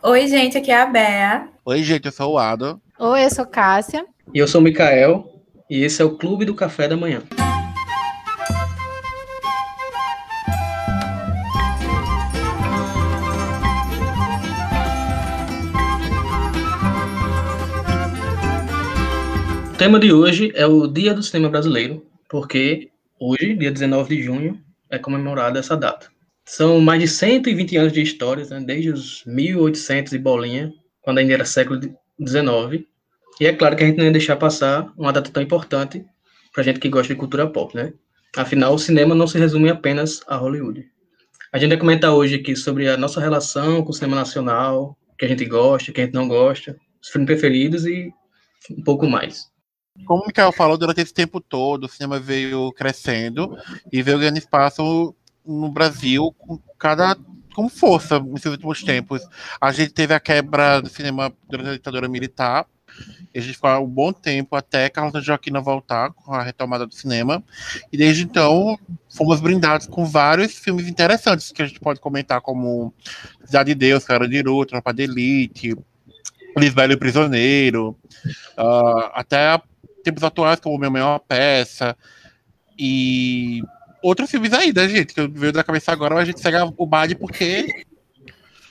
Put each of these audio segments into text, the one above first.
Oi, gente, aqui é a Bea. Oi, gente, eu sou o Ado. Oi, eu sou Cássia. E eu sou o Mikael. E esse é o Clube do Café da Manhã. O tema de hoje é o Dia do Cinema Brasileiro, porque hoje, dia 19 de junho, é comemorada essa data. São mais de 120 anos de história, né, desde os 1800 e bolinha, quando ainda era século XIX. E é claro que a gente não ia deixar passar uma data tão importante para gente que gosta de cultura pop, né? Afinal, o cinema não se resume apenas a Hollywood. A gente vai comentar hoje aqui sobre a nossa relação com o cinema nacional, que a gente gosta, que a gente não gosta, os filmes preferidos e um pouco mais. Como o Mikael falou, durante esse tempo todo, o cinema veio crescendo e veio ganhando espaço no Brasil com cada com força nesses últimos tempos. A gente teve a quebra do cinema durante a ditadura militar. E a gente ficou um bom tempo até Carlota Joaquina voltar com a retomada do cinema. E desde então fomos brindados com vários filmes interessantes que a gente pode comentar, como Cidade de Deus, Cara de Iru, Tropa de Elite, Lisbelo Prisioneiro, uh, até tempos atuais, como Minha Maior Peça. E outros filmes aí, né, gente? Que eu veio da cabeça agora, mas a gente segue o Bad porque.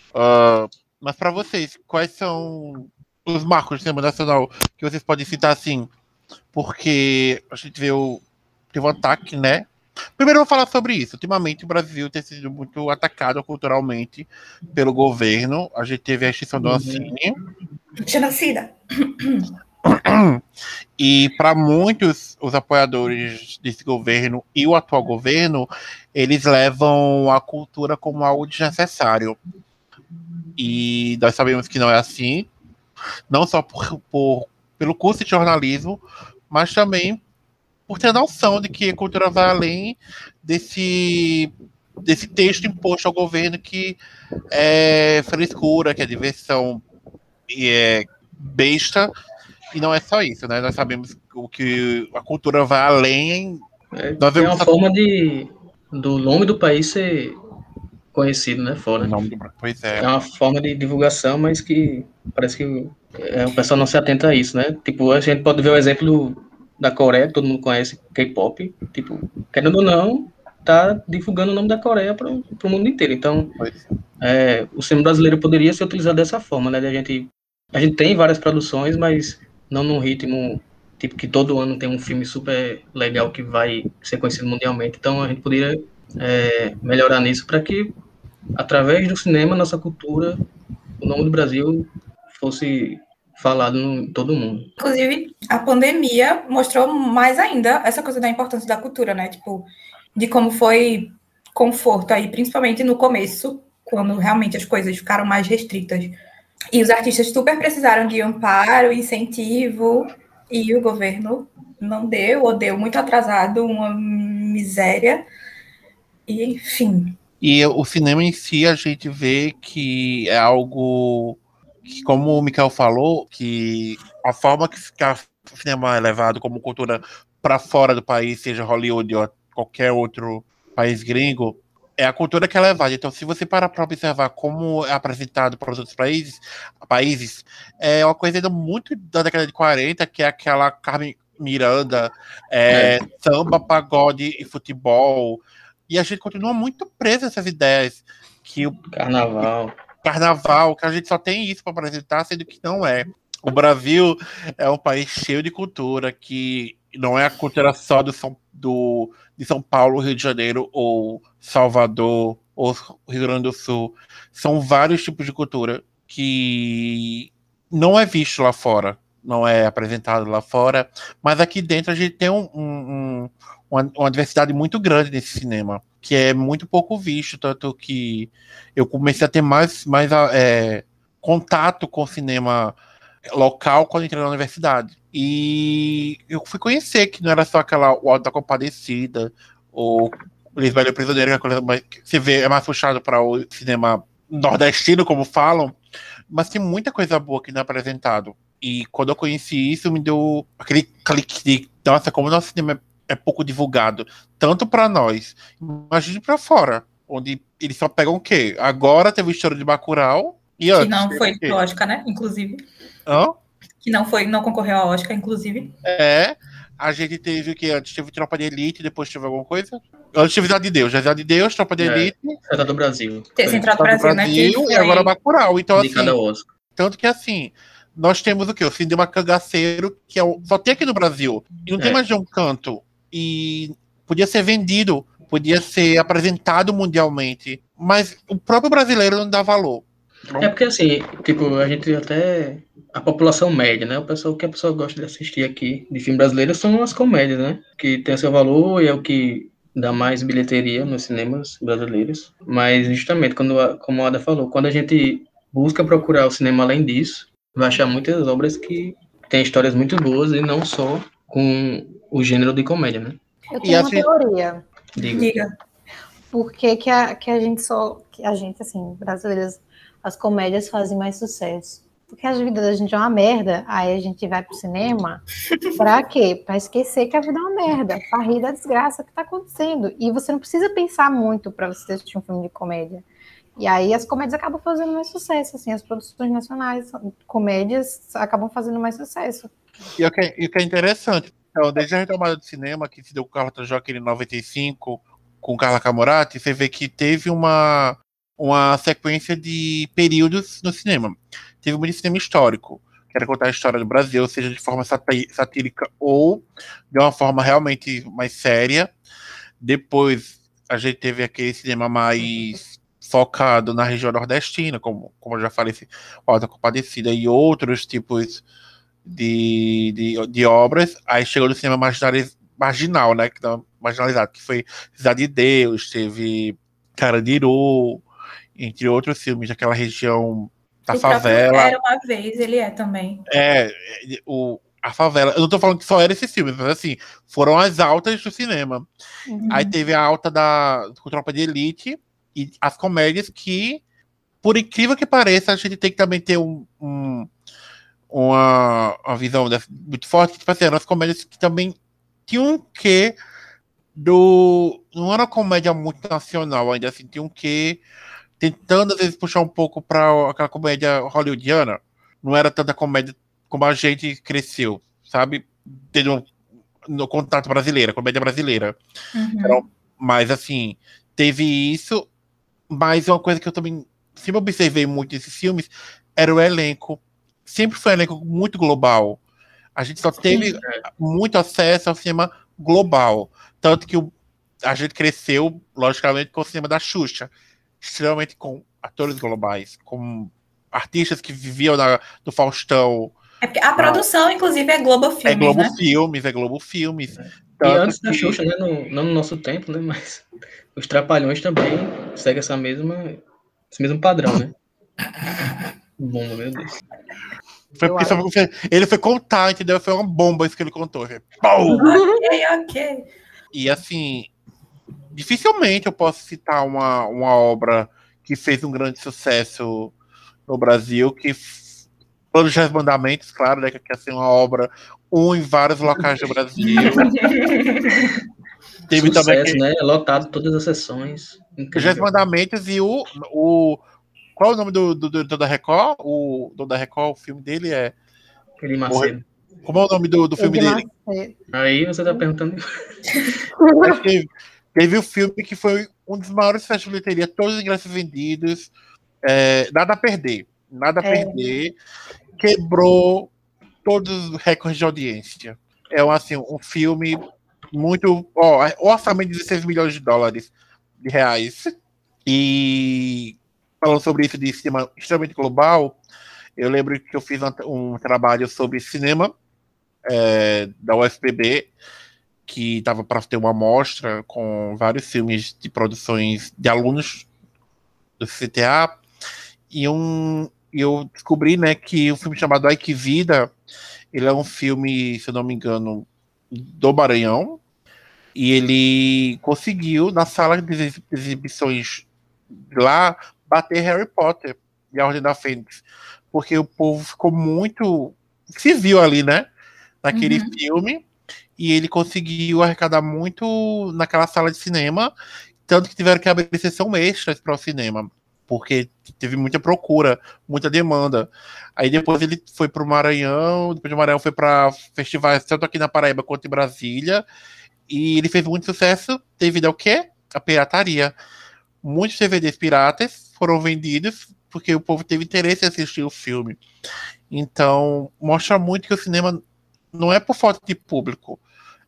Uh, mas para vocês, quais são os marcos do cinema nacional que vocês podem citar assim? Porque a gente vê o. Teve um ataque, né? Primeiro eu vou falar sobre isso. Ultimamente o Brasil tem sido muito atacado culturalmente pelo governo. A gente teve a extinção do Ancine. Genocida. E para muitos os apoiadores desse governo e o atual governo, eles levam a cultura como algo desnecessário. E nós sabemos que não é assim, não só por, por pelo curso de jornalismo, mas também por ter noção de que a cultura vai além desse, desse texto imposto ao governo que é frescura, que é diversão e é besta e não é só isso, né? Nós sabemos o que a cultura vai além. É, é uma forma de do nome do país ser conhecido, né? Fora. Do... Pois é. É uma forma de divulgação, mas que parece que é, o pessoal não se atenta a isso, né? Tipo, a gente pode ver o exemplo da Coreia, que todo mundo conhece K-pop. Tipo, querendo ou não, tá divulgando o nome da Coreia para o mundo inteiro. Então, é. é, o cinema brasileiro poderia ser utilizado dessa forma, né? A gente a gente tem várias produções, mas não num ritmo tipo que todo ano tem um filme super legal que vai ser conhecido mundialmente. Então a gente poderia é, melhorar nisso para que através do cinema nossa cultura, o nome do Brasil fosse falado em todo mundo. Inclusive a pandemia mostrou mais ainda essa coisa da importância da cultura, né? Tipo de como foi conforto aí, principalmente no começo, quando realmente as coisas ficaram mais restritas e os artistas super precisaram de amparo, incentivo, e o governo não deu, ou deu muito atrasado, uma miséria. E, enfim. E o cinema em si, a gente vê que é algo que, como o Mikael falou, que a forma que o cinema é levado como cultura para fora do país, seja Hollywood ou qualquer outro país gringo, é a cultura que é levada. Então, se você parar para observar como é apresentado para os outros países, países, é uma coisa ainda muito da década de 40, que é aquela Carmen Miranda, é, é. samba, pagode e futebol. E a gente continua muito preso a essas ideias. Que o carnaval. Carnaval, que a gente só tem isso para apresentar, sendo que não é. O Brasil é um país cheio de cultura, que não é a cultura só do São, do, de São Paulo, Rio de Janeiro, ou Salvador, ou Rio Grande do Sul. São vários tipos de cultura que não é visto lá fora, não é apresentado lá fora, mas aqui dentro a gente tem um, um, uma, uma diversidade muito grande nesse cinema, que é muito pouco visto, tanto que eu comecei a ter mais, mais é, contato com o cinema local quando entrei na universidade. E eu fui conhecer que não era só aquela o Alto da Compadecida, ou Lisbelo Prisioneiro, que é coisa mais, que você vê, é mais puxado para o cinema nordestino, como falam, mas tem muita coisa boa que não é apresentado. E quando eu conheci isso, me deu aquele clique de, nossa, como o nosso cinema é, pouco divulgado, tanto para nós, imagine para fora, onde eles só pegam o quê? Agora teve o estouro de Bacurau, E que não foi Oscar, né? Inclusive. Hã? Que não foi, não concorreu ao Oscar, inclusive. É. A gente teve o que antes? Teve Tropa de Elite, depois teve alguma coisa? Antes teve Cidade de Deus, Cidade de Deus, Tropa de É. Elite, Cidade do Brasil. Central do Brasil, né? Que Brasil, e agora Bacurau. Então, assim, tanto que assim, nós temos o quê? O cinema cangaceiro, que é o, só tem aqui no Brasil. E não tem É. mais de um canto. E podia ser vendido, podia ser apresentado mundialmente. Mas o próprio brasileiro não dá valor. É porque assim, tipo, a gente até. A população média, né? O pessoal o que a pessoa gosta de assistir aqui de filme brasileiro são as comédias, né? Que tem seu valor e é o que dá mais bilheteria nos cinemas brasileiros. Mas justamente, quando como a Ada falou, quando a gente busca procurar o cinema além disso, vai achar muitas obras que têm histórias muito boas e não só com o gênero de comédia, né? Eu E tenho uma assim- teoria. Diga. Diga. Por que, que, a, que a gente só. Que a gente, assim, brasileiras, as comédias fazem mais sucesso? Porque a vida da gente é uma merda, aí a gente vai pro cinema pra quê? Pra esquecer que a vida é uma merda, pra rir da desgraça que tá acontecendo. E você não precisa pensar muito pra você assistir um filme de comédia. E aí as comédias acabam fazendo mais sucesso, assim, as produções nacionais, comédias acabam fazendo mais sucesso. E o que é, o que é interessante, então, desde a retomada do cinema, que se deu com o Carla Joaquim em 95, com Carla Camorati, você vê que teve uma, uma sequência de períodos no cinema. Teve muito cinema histórico, que era contar a história do Brasil, seja de forma satírica ou de uma forma realmente mais séria. Depois a gente teve aquele cinema mais focado na região nordestina, como, como eu já falei, Alta Compadecida e outros tipos de, de, de obras. Aí chegou no cinema marginal, né? Marginalizado, que foi Cidade de Deus, teve Carandiru, entre outros filmes daquela região da O favela. Era uma vez, ele é também. É, o, a favela. Eu não tô falando que só eram esses filmes, mas assim, foram as altas do cinema. Uhum. Aí teve a alta da com Tropa de Elite e as comédias que, por incrível que pareça, a gente tem que também ter um, um- uma, uma visão dessa- muito forte, tipo assim, eram as comédias que também tinham um quê do. Não era uma comédia muito nacional, ainda assim, tinha um quê tentando às vezes puxar um pouco para aquela comédia hollywoodiana. Não era tanta comédia como a gente cresceu, sabe? Tendo um- no contato brasileiro, comédia brasileira. Uhum. Mas assim, teve isso, mas uma coisa que eu também sempre observei muito nesses filmes era o elenco. Sempre foi um elenco muito global. A gente só teve muito acesso ao cinema global. Tanto que o- a gente cresceu, logicamente, com o cinema da Xuxa. Extremamente com atores globais, com artistas que viviam na, do Faustão. É porque a produção, inclusive, é Globo Filmes, é Globo né? Filmes, é Globo Filmes. E Tanto antes da que- Xuxa, né? No, não no nosso tempo, né? Mas os Trapalhões também seguem essa mesma, esse mesmo padrão, né? Bom, meu Deus. Foi porque acho. foi- ele foi contar, entendeu? Foi uma bomba isso que ele contou. Foi! Ok, ok. E assim, dificilmente eu posso citar uma, uma obra que fez um grande sucesso no Brasil, que Plano de Mandamentos, claro, né? Que é assim, uma obra, um em vários locais do Brasil. Teve também Sucesso, que, né? Lotado todas as sessões. os Incrível. Mandamentos e o, o. Qual é o nome do, do, do, do da Record? O do da Record, o filme dele é. Ele Macedo. Como é o nome do, do filme dele? Macedo. Aí você tá perguntando. Teve, o filme que foi um dos maiores festas de bilheteria, todos os ingressos vendidos, é, nada a perder, nada a É. perder, quebrou todos os recordes de audiência. É um, assim, um filme muito. Ó, o orçamento de 16 milhões de dólares de reais. E falando sobre isso de cinema extremamente global, eu lembro que eu fiz um, um trabalho sobre cinema é, da UFPB, que estava para ter uma amostra com vários filmes de produções de alunos do CTA, e um, eu descobri né, que o um filme chamado Ai Que Vida, ele é um filme, se eu não me engano, do Maranhão, e ele conseguiu, na sala de exibições lá, bater Harry Potter e a Ordem da Fênix, porque o povo ficou muito. se viu ali, né? Naquele Uhum. filme, e ele conseguiu arrecadar muito naquela sala de cinema, tanto que tiveram que abrir sessão extras para o cinema. porque teve muita procura, muita demanda. Aí depois ele foi para o Maranhão, depois do Maranhão foi para festivais tanto aqui na Paraíba quanto em Brasília, e ele fez muito sucesso devido ao quê? A pirataria. Muitos DVDs piratas foram vendidos porque o povo teve interesse em assistir o filme. Então, mostra muito que o cinema não é por falta de público,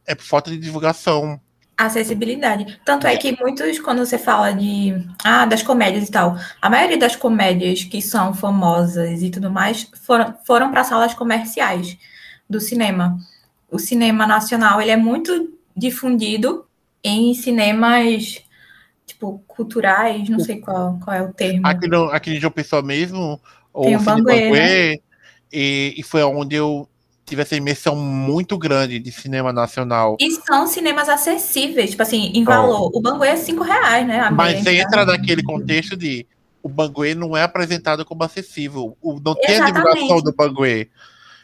é por falta de divulgação. Acessibilidade. Tanto é que muitos, quando você fala de ah, das comédias e tal, a maioria das comédias que são famosas e tudo mais foram, foram para salas comerciais do cinema. O cinema nacional ele é muito difundido em cinemas tipo culturais, não sei qual, qual é o termo. Aqui, no, aqui em João Pessoa mesmo, Tem o Banguê, né? e, e foi onde eu tive essa imersão muito grande de cinema nacional. E são cinemas acessíveis, tipo assim, em valor. O Banguê é cinco reais, né? Mas entra naquele contexto de o Banguê não é apresentado como acessível. O, não tem a divulgação do Banguê.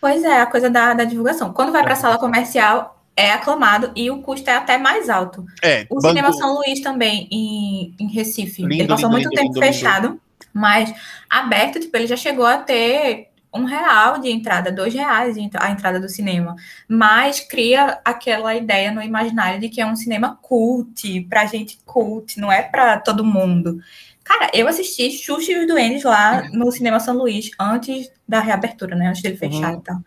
Pois é, a coisa da, da divulgação. Quando vai para a sala comercial, é aclamado e o custo é até mais alto. É, o Cinema São Luís também, em, em Recife, lindo, ele passou lindo, muito lindo, tempo fechado, mas aberto, tipo, ele já chegou a ter um real de entrada, dois reais a entrada do cinema, mas cria aquela ideia no imaginário de que é um cinema cult, pra gente cult, não é para todo mundo. Cara, eu assisti Xuxa e os Duendes lá no Cinema São Luís antes da reabertura, né? Antes dele fechar uhum. e tal.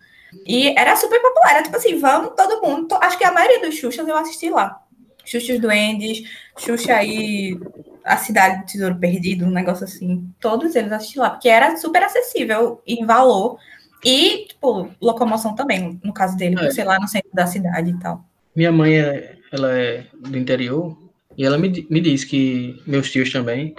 E era super popular, era tipo assim, vamos todo mundo. Acho que a maioria dos Xuxas eu assisti lá. Xuxa os Duendes, Xuxa aí, a Cidade do Tesouro Perdido, um negócio assim. Todos eles assisti lá, porque era super acessível em valor. E, tipo, locomoção também, no caso dele, é. sei lá, no centro da cidade e tal. Minha mãe, é, ela é do interior, e ela me, me disse que, meus tios também,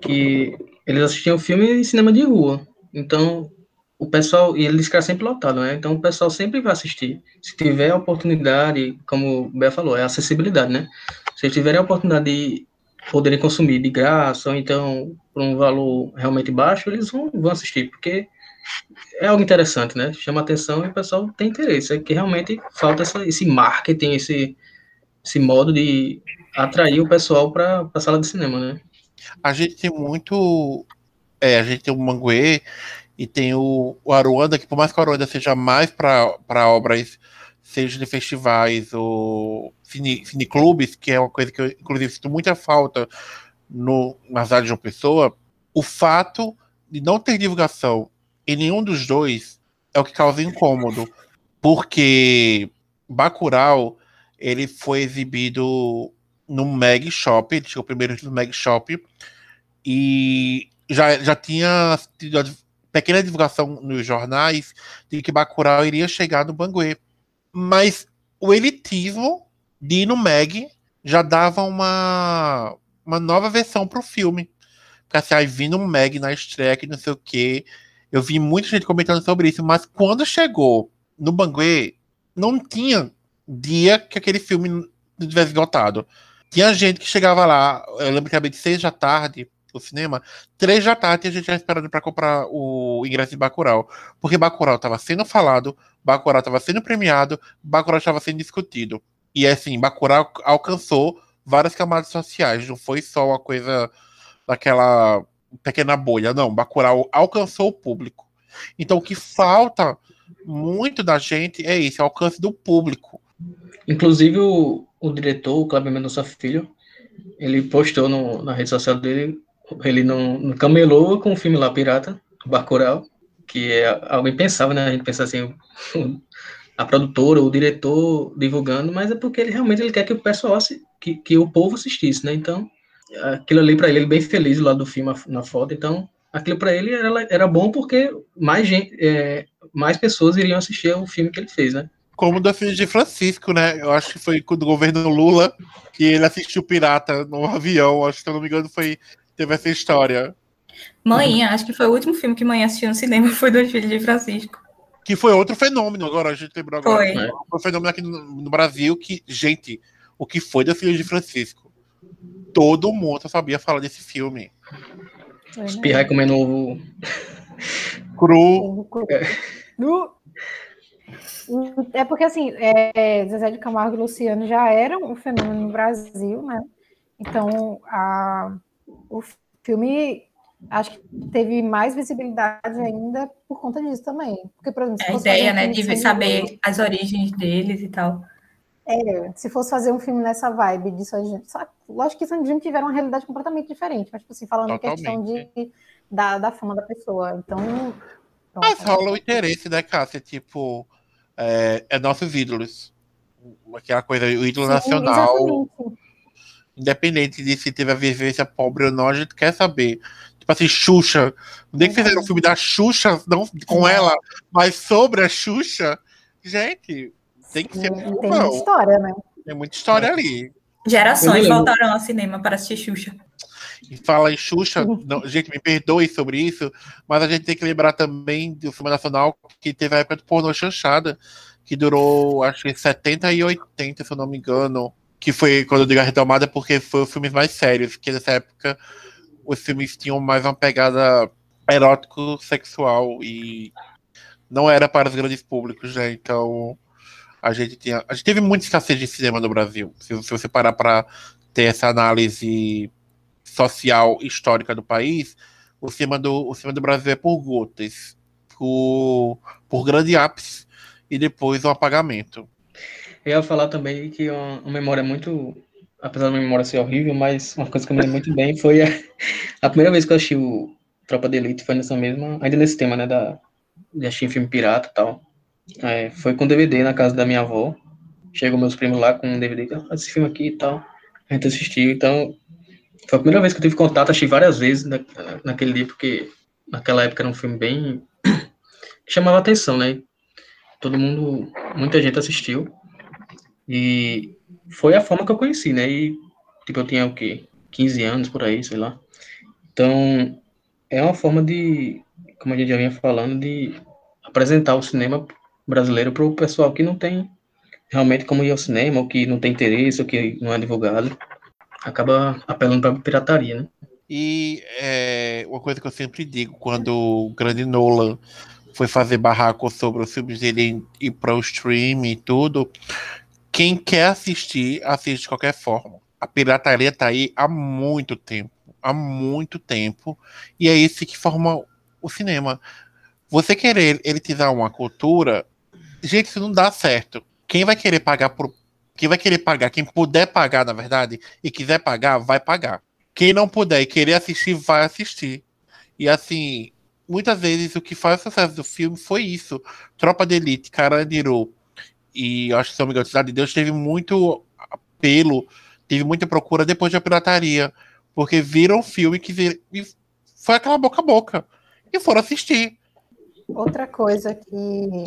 que eles assistiam filme em cinema de rua. Então, o pessoal, e ele diz que é sempre lotado, né? Então o pessoal sempre vai assistir. Se tiver a oportunidade, como o Bé falou, é acessibilidade, né? Se tiverem a oportunidade de poderem consumir de graça, ou então por um valor realmente baixo, eles vão, vão assistir, porque é algo interessante, né? Chama atenção e o pessoal tem interesse. É que realmente falta essa, esse marketing, esse, esse modo de atrair o pessoal para a sala de cinema, né? A gente tem muito. É, a gente tem o Manguê e tem o, o Aruanda, que por mais que o Aruanda seja mais para obras, seja de festivais ou cine, cineclubes, que é uma coisa que eu, inclusive, sinto muita falta no, na cidade de João Pessoa, o fato de não ter divulgação em nenhum dos dois é o que causa incômodo, porque Bacurau ele foi exibido no Mag Shop, ele chegou primeiro no Mag Shop, e já, já tinha pequena divulgação nos jornais de que Bacurau iria chegar no Banguê. Mas o elitismo de ir no Meg já dava uma, uma nova versão para o filme. Porque assim, aí vindo um Meg na estreia, que não sei o quê. Eu vi muita gente comentando sobre isso, mas quando chegou no Banguê, não tinha dia que aquele filme não tivesse esgotado. Tinha gente que chegava lá, eu lembro que era de seis da tarde, o cinema, três da tarde a gente já esperando para comprar o ingresso de Bacurau. Porque Bacurau estava sendo falado, Bacurau estava sendo premiado, Bacurau estava sendo discutido. E assim, Bacurau alcançou várias camadas sociais, não foi só uma coisa daquela pequena bolha, não. Bacurau alcançou o público. Então o que falta muito da gente é isso, é alcance do público. Inclusive o, o diretor, o Cláudio Mendonça Filho, ele postou no, na rede social dele ele não, não camelou com o filme lá, Pirata, Bacurau, que é algo impensável, né? A gente pensa assim, a produtora, o diretor divulgando, mas é porque ele realmente ele quer que o pessoal, que, que o povo assistisse, né? Então, aquilo ali para ele, ele bem feliz lá do filme na foto, então aquilo para ele era, era bom porque mais gente, é, mais pessoas iriam assistir o filme que ele fez, né? Como da filha de Francisco, né? Eu acho que foi do governo Lula que ele assistiu Pirata no avião. Acho que, se eu não me engano, foi teve essa história. Mãe, acho que foi o último filme que mãe assistiu no cinema, foi Dois Filhos de Francisco. Que foi outro fenômeno, agora a gente lembrou agora. Foi. Né? Foi um fenômeno aqui no, no, Brasil que, gente, o que foi Dois Filhos de Francisco? Todo mundo sabia falar desse filme. Espirrar e comer novo. Cru. É porque, assim, é, Zezé de Camargo e Luciano já eram um fenômeno no Brasil, né? Então, a, o filme acho que teve mais visibilidade ainda por conta disso também. Porque, por exemplo, é a ideia, né, de saber as origens deles e tal. É, se fosse fazer um filme nessa vibe gente, só, lógico que Sandy tiveram uma realidade completamente diferente, mas, tipo assim, falando em questão de, da, da fama da pessoa. Então. Pronto, mas rola o interesse, né, Cássia? Tipo, é, é nossos ídolos. Aquela coisa, o ídolo Sim, nacional. Exatamente. Independente de se teve a vivência pobre ou não, a gente quer saber. Tipo assim, Xuxa. Nem que fizeram um filme da Xuxa, não com ela, mas sobre a Xuxa. Gente, tem que ser muito Tem muita história, né? Tem muita história ali. Gerações voltaram ao cinema para assistir Xuxa. E fala em Xuxa, não, gente, me perdoe sobre isso, mas a gente tem que lembrar também do filme nacional que teve a época do pornô chanchada, que durou, acho que 70 e 80, se eu não me engano. Que foi, quando eu digo a retomada, porque foi os filmes mais sérios, que nessa época os filmes tinham mais uma pegada erótico-sexual e não era para os grandes públicos, né? Então a gente tinha. A gente teve muita escassez de cinema no Brasil. Se, se você parar para ter essa análise social histórica do país, o cinema do, o cinema do Brasil é por gotas, por, por grande ápice e depois o um apagamento. Eu ia falar também que uma, uma memória muito. Apesar da minha memória ser horrível, mas uma coisa que eu me lembro muito bem foi a, a, primeira vez que eu assisti o Tropa de Elite, foi nessa mesma. Ainda nesse tema, né? Da, de assistir filme pirata e tal. É, foi com DVD na casa da minha avó. Chegou meus primos lá com um DVD, ah, esse filme aqui e tal. A gente assistiu, então foi a primeira vez que eu tive contato, achei várias vezes na, naquele dia, porque naquela época era um filme bem. chamava atenção, né? Todo mundo, muita gente assistiu. E foi a forma que eu conheci, né? E, tipo, eu tinha o quê? 15 anos por aí, sei lá. Então, é uma forma de, como a gente já vinha falando, de apresentar o cinema brasileiro para o pessoal que não tem realmente como ir ao cinema, ou que não tem interesse, ou que não é divulgado, acaba apelando para pirataria, né? E é, uma coisa que eu sempre digo, quando o grande Nolan foi fazer barraco sobre os filmes dele ir para o stream e tudo, quem quer assistir, assiste de qualquer forma. A pirataria tá aí há muito tempo, há muito tempo, e é isso que forma o cinema. Você querer elitizar uma cultura gente, isso não dá certo. Quem vai querer pagar por. Quem vai querer pagar, quem puder pagar, na verdade, e quiser pagar, vai pagar. Quem não puder e querer assistir, vai assistir. E assim, muitas vezes o que faz o sucesso do filme foi isso. Tropa de Elite, Carandiru e acho que, se não me engano, Cidade de Deus teve muito apelo, teve muita procura depois da pirataria. Porque viram o filme que vir... foi aquela boca a boca. E foram assistir. Outra coisa que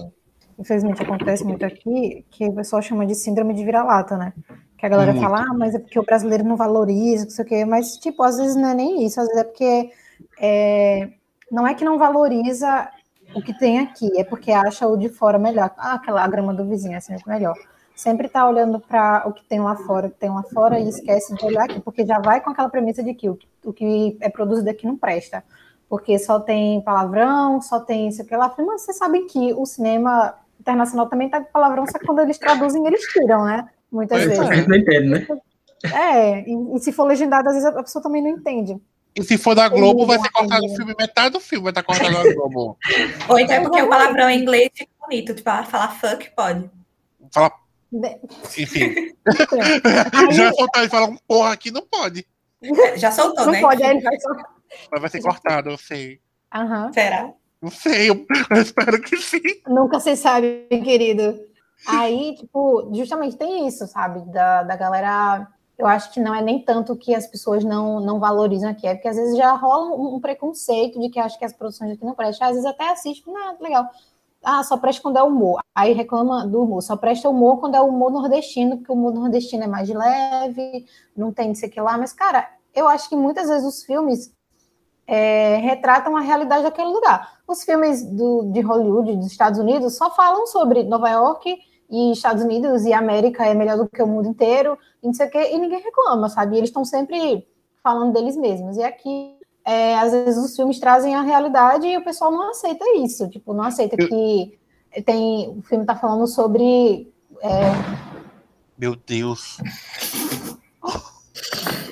infelizmente acontece muito aqui, que o pessoal chama de síndrome de vira-lata, né? Que a galera muito. fala, ah, mas é porque o brasileiro não valoriza, não sei o quê, mas, tipo, às vezes não é nem isso, às vezes é porque é, não é que não valoriza o que tem aqui, é porque acha o de fora melhor. Ah, aquela grama do vizinho é sempre melhor. Sempre tá olhando para o que tem lá fora, o que tem lá fora, e esquece de olhar aqui, porque já vai com aquela premissa de que o, o que é produzido aqui não presta porque só tem palavrão, só tem isso aqui lá. Mas vocês sabem que o cinema internacional também tá com palavrão, só que quando eles traduzem, eles tiram, né? Muitas vezes. A gente não entende, né? É, e, e, se for legendado, às vezes a pessoa também não entende. E se for da Globo, vai ser cortado o filme, metade do filme vai estar cortado da Globo. Ou então é porque o palavrão em inglês fica bonito, tipo, ah, falar fuck pode. Fala. Enfim. Já soltar e falar um porra aqui não pode. Já soltou, não né? Não pode, aí ele vai soltar. Mas vai ser cortado, eu sei. Uhum. Será? Não sei, eu, eu espero que sim. Nunca se sabe, querido. Aí, tipo, justamente tem isso, sabe? Da, da galera. Eu acho que não é nem tanto que as pessoas não, não valorizam aqui, é porque às vezes já rola um, preconceito de que acho que as produções aqui não prestam. Às vezes até assiste, não, legal. Ah, só presta quando é humor. Aí reclama do humor. Só presta humor quando é humor nordestino, porque o humor nordestino é mais leve, não tem isso aqui lá. Mas, cara, eu acho que muitas vezes os filmes é, retratam a realidade daquele lugar. Os filmes do, de Hollywood, dos Estados Unidos, só falam sobre Nova York e Estados Unidos e América é melhor do que o mundo inteiro, e não sei o quê, e ninguém reclama, sabe? eles estão sempre falando deles mesmos. E aqui, é, às vezes, os filmes trazem a realidade e o pessoal não aceita isso. Tipo, não aceita que tem, o filme está falando sobre. É... Meu Deus.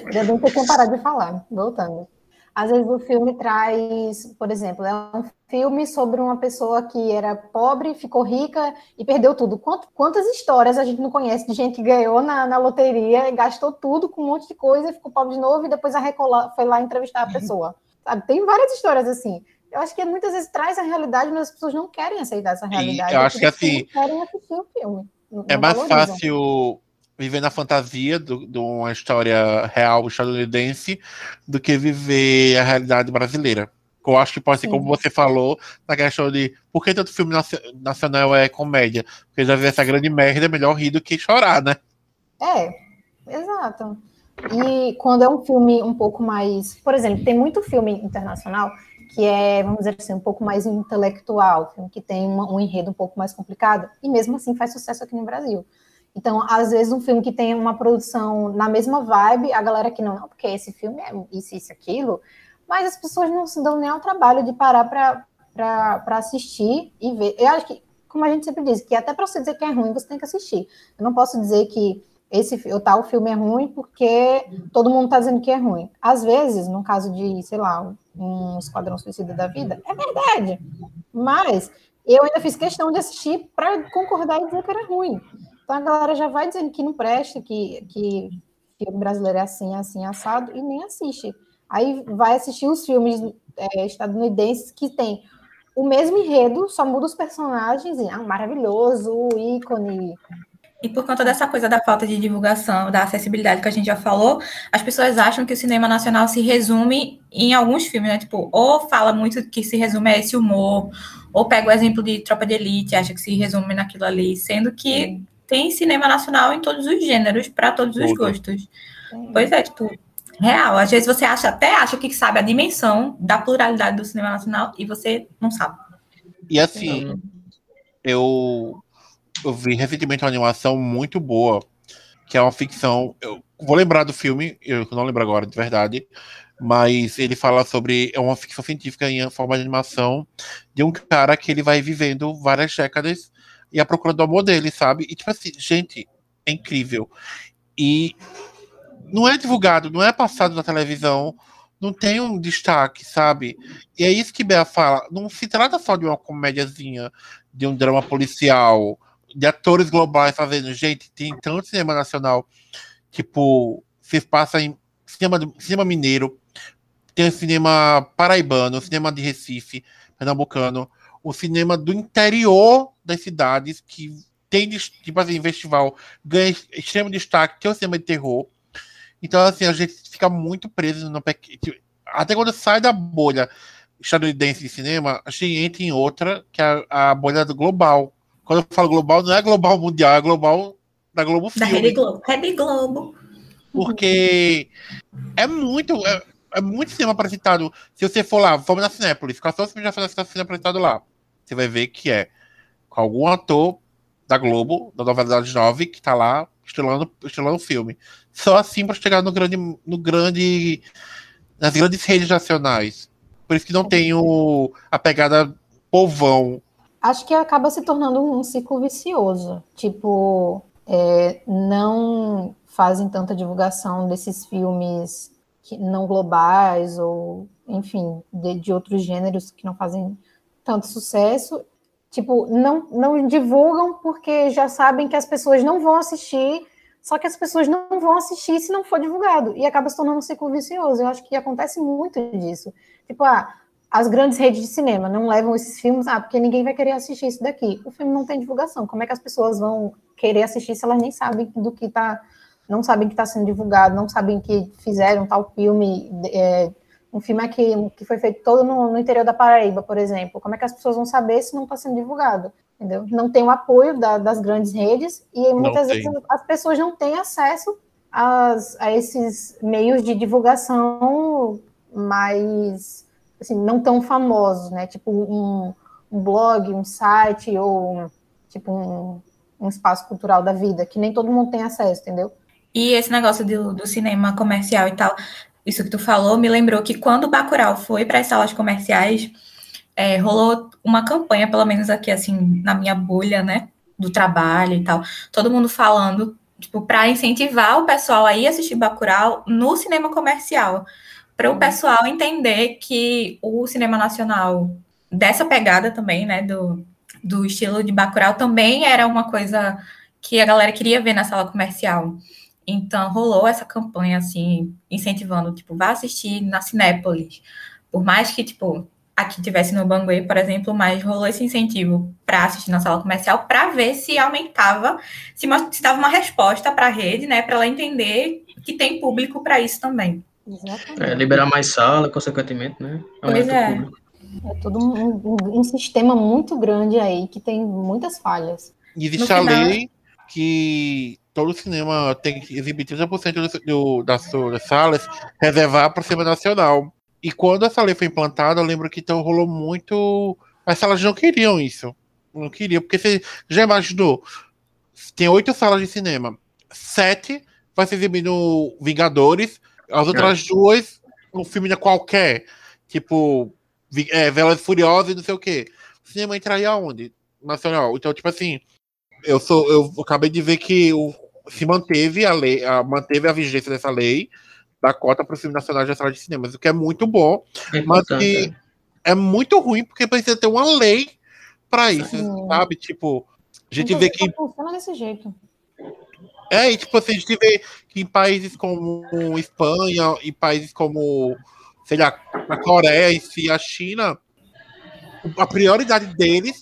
Ainda bem que eu tinha parado de falar, voltando. Às vezes o filme traz, por exemplo, é um filme sobre uma pessoa que era pobre, ficou rica e perdeu tudo. Quantas histórias a gente não conhece de gente que ganhou na, na loteria e gastou tudo com um monte de coisa, ficou pobre de novo e depois a Recola foi lá entrevistar a pessoa. Sabe? Tem várias histórias assim. Eu acho que muitas vezes traz a realidade, mas as pessoas não querem aceitar essa realidade. E eu acho que assim. Não querem assistir o filme. é mais valorizam. fácil viver na fantasia de uma história real estadunidense do que viver a realidade brasileira. Eu acho que pode ser, Sim. como você falou, na questão de por que tanto filme nacional é comédia? Porque já vê essa grande merda, é melhor rir do que chorar, né? É, exato. E quando é um filme um pouco mais. Por exemplo, tem muito filme internacional que é, vamos dizer assim, um pouco mais intelectual, filme que tem uma, um enredo um pouco mais complicado, e mesmo assim faz sucesso aqui no Brasil. Então, às vezes, um filme que tem uma produção na mesma vibe, a galera que não, não, porque esse filme é isso, isso, aquilo, mas as pessoas não se dão nem ao trabalho de parar para assistir e ver. Eu acho que, como a gente sempre diz, que até para você dizer que é ruim, você tem que assistir. Eu não posso dizer que esse o tal filme é ruim porque todo mundo está dizendo que é ruim. Às vezes, no caso de, sei lá, um Esquadrão Suicida da Vida, é verdade. Mas eu ainda fiz questão de assistir para concordar e dizer que era ruim. Então a galera já vai dizendo que não presta, que, que filme brasileiro é assim, assim, assado, e nem assiste. Aí vai assistir os filmes é, estadunidenses que tem o mesmo enredo, só muda os personagens, e ah, maravilhoso, ícone. E por conta dessa coisa da falta de divulgação, da acessibilidade que a gente já falou, as pessoas acham que o cinema nacional se resume em alguns filmes, né? Tipo, ou fala muito que se resume a esse humor, ou pega o exemplo de Tropa de Elite, acha que se resume naquilo ali, sendo que Sim tem cinema nacional em todos os gêneros, para todos os gostos. Pois é, tipo, real. Às vezes você acha, até acha que sabe a dimensão da pluralidade do cinema nacional e você não sabe. E assim, eu, eu vi recentemente uma animação muito boa, que é uma ficção. Eu vou lembrar do filme, eu não lembro agora de verdade, mas ele fala sobre é uma ficção científica em forma de animação de um cara que ele vai vivendo várias décadas e a procura do amor dele, sabe? E tipo assim, gente, é incrível. E não é divulgado, não é passado na televisão, não tem um destaque, sabe? E é isso que Bea fala. Não se trata só de uma comédiazinha, de um drama policial, de atores globais fazendo. Gente, tem tanto cinema nacional, tipo, se passa em cinema, cinema mineiro, tem cinema paraibano, cinema de Recife, pernambucano, o cinema do interior das cidades que tem, tipo assim, festival ganha extremo destaque, que é o cinema de terror. Então, assim, a gente fica muito preso no tipo, Até quando sai da bolha estadunidense de cinema, a gente entra em outra, que é a, a bolha do global. Quando eu falo global, não é global mundial, é global da Globo Filme. Da Rede Globo. Rede Globo. Porque é muito. É, é muito cinema apresentado. Se você for lá, vamos na Cinépolis, qual só os filmes já foi apresentado lá? Você vai ver que é com algum ator da Globo, da das nove, que tá lá estrelando, estrelando o filme. Só assim para chegar no grande, no grande, nas grandes redes nacionais. Por isso que não tem o, a pegada povão. Acho que acaba se tornando um ciclo vicioso. Tipo, é, não fazem tanta divulgação desses filmes que, não globais ou, enfim, de, de outros gêneros que não fazem tanto sucesso Tipo, não, não divulgam porque já sabem que as pessoas não vão assistir, só que as pessoas não vão assistir se não for divulgado. E acaba se tornando um ciclo vicioso. Eu acho que acontece muito disso. Tipo, ah, as grandes redes de cinema não levam esses filmes, ah, porque ninguém vai querer assistir isso daqui. O filme não tem divulgação. Como é que as pessoas vão querer assistir se elas nem sabem do que está, não sabem que está sendo divulgado, não sabem que fizeram tal filme é, um filme aqui que foi feito todo no, no, interior da Paraíba, por exemplo. Como é que as pessoas vão saber se não está sendo divulgado? Entendeu? Não tem o apoio da, das grandes redes e muitas vezes as pessoas não têm acesso às, a esses meios de divulgação mais assim, não tão famosos, né? Tipo um, um blog, um site ou tipo um, um espaço cultural da vida, que nem todo mundo tem acesso, entendeu? E esse negócio do, do, cinema comercial e tal, isso que tu falou me lembrou que quando o Bacurau foi para as salas comerciais, é, rolou uma campanha, pelo menos aqui, assim, na minha bolha, né, do trabalho e tal, todo mundo falando, tipo, para incentivar o pessoal a ir assistir Bacurau no cinema comercial, para o pessoal entender que o cinema nacional, dessa pegada também, né, do, do estilo de Bacurau, também era uma coisa que a galera queria ver na sala comercial. Então, rolou essa campanha, assim, incentivando, tipo, vá assistir na Cinépolis. Por mais que, tipo, aqui tivesse no Banguê, por exemplo, mas rolou esse incentivo para assistir na sala comercial para ver se aumentava, se, se dava uma resposta para a rede, né, para ela entender que tem público para isso também. É, liberar mais sala, consequentemente, né? Pois é. É todo um, um, sistema muito grande aí que tem muitas falhas. Existe a lei que todo cinema tem que exibir 30% do, do, das suas salas reservar para o cinema nacional. E quando essa lei foi implantada, eu lembro que então rolou muito. As salas não queriam isso. Não queriam, porque você já imaginou? Tem oito salas de cinema. Sete vai ser exibindo Vingadores, as outras é. duas, um filme qualquer. Tipo, é, Velas Furiosas e não sei o quê. O cinema entraria onde? Nacional. Então, tipo assim, eu sou. Eu acabei de ver que o, se manteve a lei, a, manteve a vigência dessa lei da cota para o filme nacional de sala de cinemas, o que é muito bom, é mas que é. é muito ruim porque precisa ter uma lei para isso, Sim. sabe? Tipo, a gente vê que funciona desse jeito. É, e tipo assim, a gente vê que em países como Espanha e países como, sei lá, a Coreia e si, a China, a prioridade deles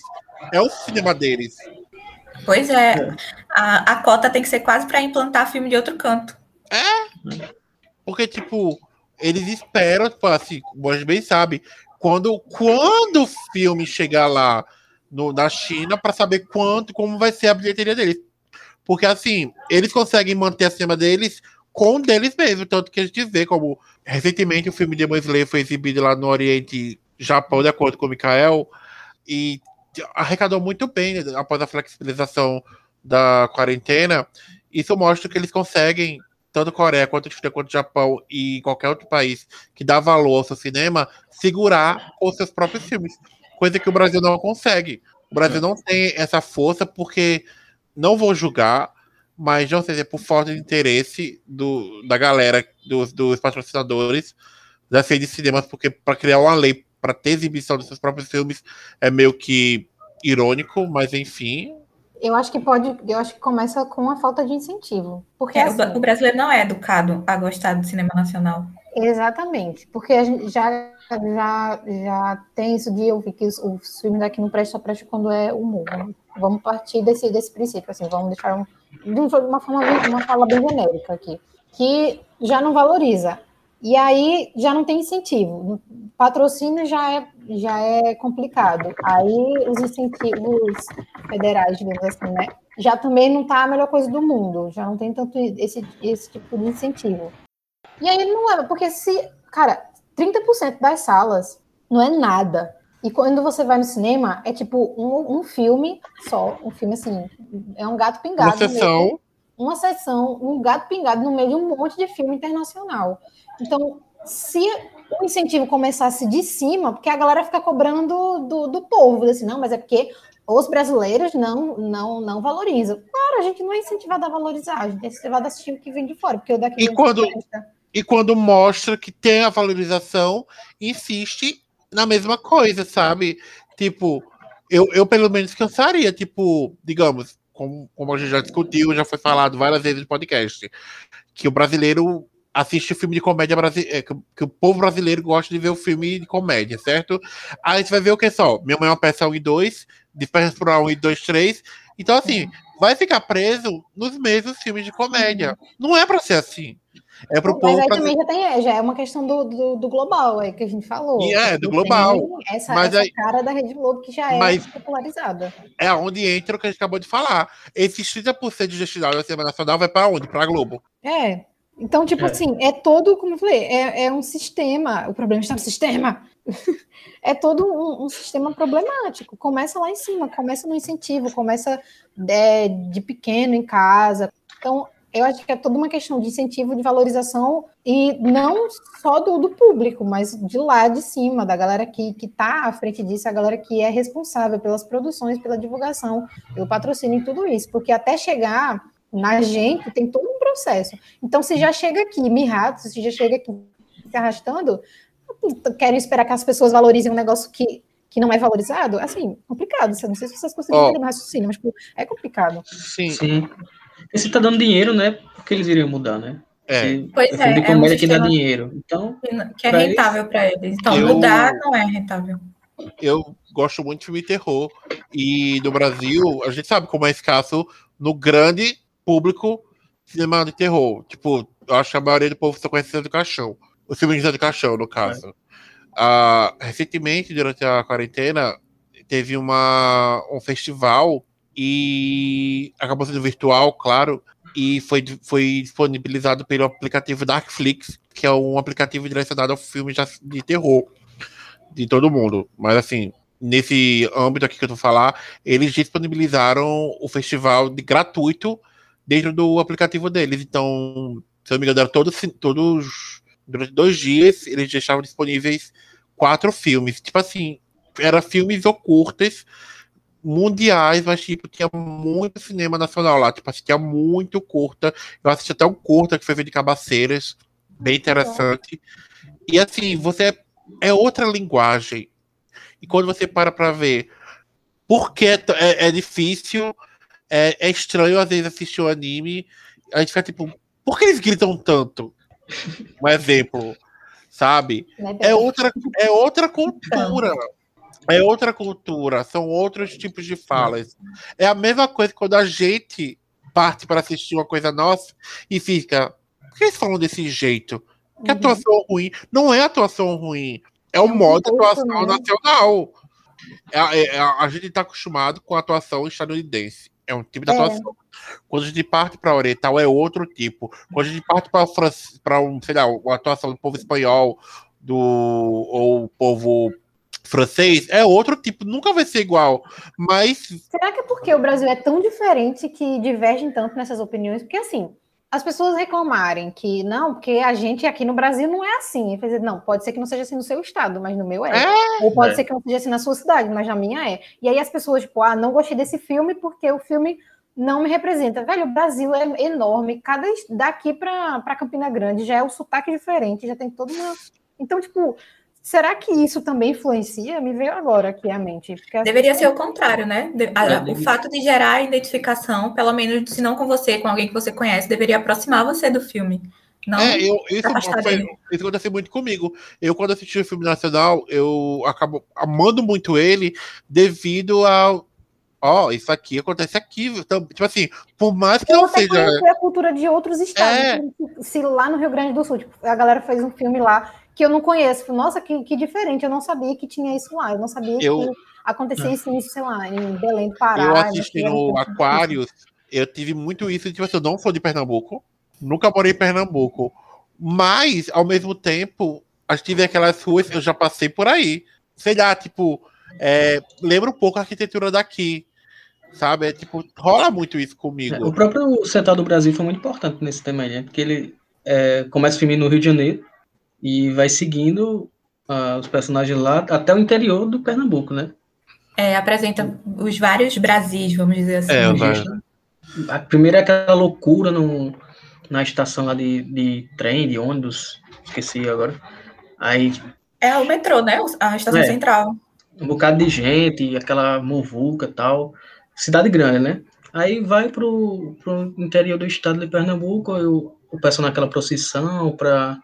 é o cinema deles. Pois é, é. A, a cota tem que ser quase para implantar filme de outro canto. É, porque, tipo, eles esperam, tipo, assim, como a gente bem sabe, quando, quando o filme chegar lá no, na China, para saber quanto, como vai ser a bilheteria deles. Porque, assim, eles conseguem manter a cima deles com deles mesmo. Tanto que a gente vê como, recentemente, o filme de Slayer foi exibido lá no Oriente Japão, de acordo com o Mikael, e arrecadou muito bem né, após a flexibilização da quarentena. Isso mostra que eles conseguem, tanto Coreia quanto China, quanto Japão e qualquer outro país que dá valor ao seu cinema, segurar os seus próprios filmes. Coisa que o Brasil não consegue. O Brasil não tem essa força porque não vou julgar, mas não sei se é por falta de interesse do, da galera, dos, dos patrocinadores das redes de cinemas, porque para criar uma lei para ter exibição dos seus próprios filmes é meio que irônico, mas enfim. Eu acho que pode, eu acho que começa com a falta de incentivo. Porque é, assim, o brasileiro não é educado a gostar do cinema nacional. Exatamente, porque a gente já, já, já tem isso de ouvir que os, os filmes daqui não prestam, prestam quando é humor. Né? Vamos partir desse, desse princípio, assim, vamos deixar um, de uma forma, uma fala bem genérica aqui, que já não valoriza. E aí já não tem incentivo. Patrocínio já é, já é complicado. Aí os incentivos federais, digamos assim, né? Já também não está a melhor coisa do mundo. Já não tem tanto esse, esse tipo de incentivo. E aí não é, porque se, cara, 30% das salas não é nada. E quando você vai no cinema, é tipo um, um filme só, um filme assim, é um gato pingado. Uma sessão. Uma sessão, um gato pingado no meio de um monte de filme internacional. Então, se o incentivo começasse de cima, porque a galera fica cobrando do, do, povo, assim, não, mas é porque os brasileiros não, não, não valorizam. Claro, a gente não é incentivado a valorizar, a gente é incentivado a assistir o que vem de fora, porque o daqui e quando E quando mostra que tem a valorização, insiste na mesma coisa, sabe? Tipo, eu, eu pelo menos cansaria, tipo, digamos, como, como a gente já discutiu, já foi falado várias vezes no podcast, que o brasileiro assiste filme de comédia brasileiro, é, que, o povo brasileiro gosta de ver o filme de comédia, certo? Aí você vai ver o que só? Minha mãe é uma peça 1 e 2, Dispersa por 1 e 2, 3. Então, assim, vai ficar preso nos mesmos filmes de comédia. Não é pra ser assim. É pro Mas povo. Mas aí também já, tem, já é uma questão do, do, do global, é que a gente falou. E é, do global. Essa, mas essa aí, cara da Rede Globo que já é mas popularizada. É onde entra o que a gente acabou de falar. Esses 30% de destinado da Semana Nacional vai para onde? Pra Globo. É, então, tipo é. assim, é todo, como eu falei, é, é um sistema, o problema está no sistema. é todo um, um, sistema problemático. Começa lá em cima, começa no incentivo, começa é, de pequeno em casa. Então, eu acho que é toda uma questão de incentivo, de valorização, e não só do, do público, mas de lá de cima, da galera que está à frente disso, a galera que é responsável pelas produções, pela divulgação, pelo patrocínio e tudo isso. Porque até chegar na gente tem todo um processo. Então, se já chega aqui mirrado, se já chega aqui fica arrastando, querem esperar que as pessoas valorizem um negócio que, que não é valorizado, assim, complicado. Não sei se vocês conseguem oh. entender meu raciocínio, mas tipo, é complicado. Sim. Sim. Se tá dando dinheiro, né? Por que eles iriam mudar, né? É. Pois é, de comédia é um que dá dinheiro. Então, que é rentável para eles. Então, eu, mudar não é rentável. Eu gosto muito de filme terror. E no Brasil, a gente sabe como é escasso no grande público cinema de terror. Tipo, eu acho que a maioria do povo só conhece Zé do Caixão. O filme de Zé do Caixão, no caso. É. Uh, recentemente, durante a quarentena, teve uma, um festival e acabou sendo virtual, claro, e foi, foi disponibilizado pelo aplicativo Darkflix, que é um aplicativo direcionado a filmes de terror de todo mundo. Mas assim, nesse âmbito aqui que eu tô falar, eles disponibilizaram o festival de gratuito dentro do aplicativo deles. Então, se eu me engano, todos, todos durante dois dias eles deixavam disponíveis quatro filmes. Tipo assim, era filmes ou curtas mundiais, mas tipo, tinha muito cinema nacional lá, tipo, assistia muito curta. Eu assisti até um curta que foi de cabaceiras, bem interessante. E assim, você é, outra linguagem. E quando você para para ver por que é, é, é difícil, é, é, estranho às vezes assistir o um anime, a gente fica tipo, por que eles gritam tanto? Um exemplo, sabe? É outra, é outra cultura. É outra cultura, são outros tipos de falas. É a mesma coisa quando a gente parte para assistir uma coisa nossa e fica. Por que eles falam desse jeito? Que uhum. atuação ruim. Não é atuação ruim. É o é modo de atuação né? nacional. É, é, é, a gente está acostumado com a atuação estadunidense. É um tipo de é. atuação. Quando a gente parte para oriental, é outro tipo. Quando a gente parte para um, sei lá, uma atuação do povo espanhol, do ou povo francês é outro tipo, nunca vai ser igual. Mas. Será que é porque o Brasil é tão diferente que divergem tanto nessas opiniões? Porque assim, as pessoas reclamarem que não, porque a gente aqui no Brasil não é assim. Dizer, não, pode ser que não seja assim no seu estado, mas no meu é. é Ou pode é. ser que não seja assim na sua cidade, mas na minha é. E aí as pessoas, tipo, ah, não gostei desse filme porque o filme não me representa. Velho, o Brasil é enorme. Cada daqui para Campina Grande já é um sotaque diferente, já tem todo uma. Então, tipo, Será que isso também influencia? Me veio agora aqui a mente. Assim, Deveria ser o contrário, né? É, o fato de gerar identificação, pelo menos se não com você, com alguém que você conhece, deveria aproximar você do filme. Não é, eu, isso, foi, isso aconteceu muito comigo. Eu, quando assisti o filme nacional, eu acabo amando muito ele devido ao. Ó, oh, isso aqui acontece aqui. Então, tipo assim, por mais que não seja. a cultura de outros estados. É... Se lá no Rio Grande do Sul, tipo, a galera fez um filme lá que eu não conheço. Nossa, que, que diferente, eu não sabia que tinha isso lá, eu não sabia eu... que acontecia isso, sei lá, em Belém do Pará. Eu assisti no Aquários, eu tive muito isso, tipo assim, eu não sou de Pernambuco, nunca morei em Pernambuco, mas, ao mesmo tempo, a gente tive aquelas ruas, eu já passei por aí, sei lá, tipo, é, lembra um pouco a arquitetura daqui, sabe? É, tipo, rola muito isso comigo. É, o próprio Central do Brasil foi muito importante nesse tema aí, né? Porque ele é, começa o filme no Rio de Janeiro, e vai seguindo uh, os personagens lá até o interior do Pernambuco, né? É, apresenta os vários Brasis, vamos dizer assim. É, vai. A primeira é aquela loucura no, na estação lá de, de trem, de ônibus, esqueci agora. Aí. É o metrô, né? A estação é, central. Um bocado de gente, aquela muvuca e tal. Cidade grande, né? Aí vai pro, pro interior do estado de Pernambuco, o, o pessoal naquela procissão para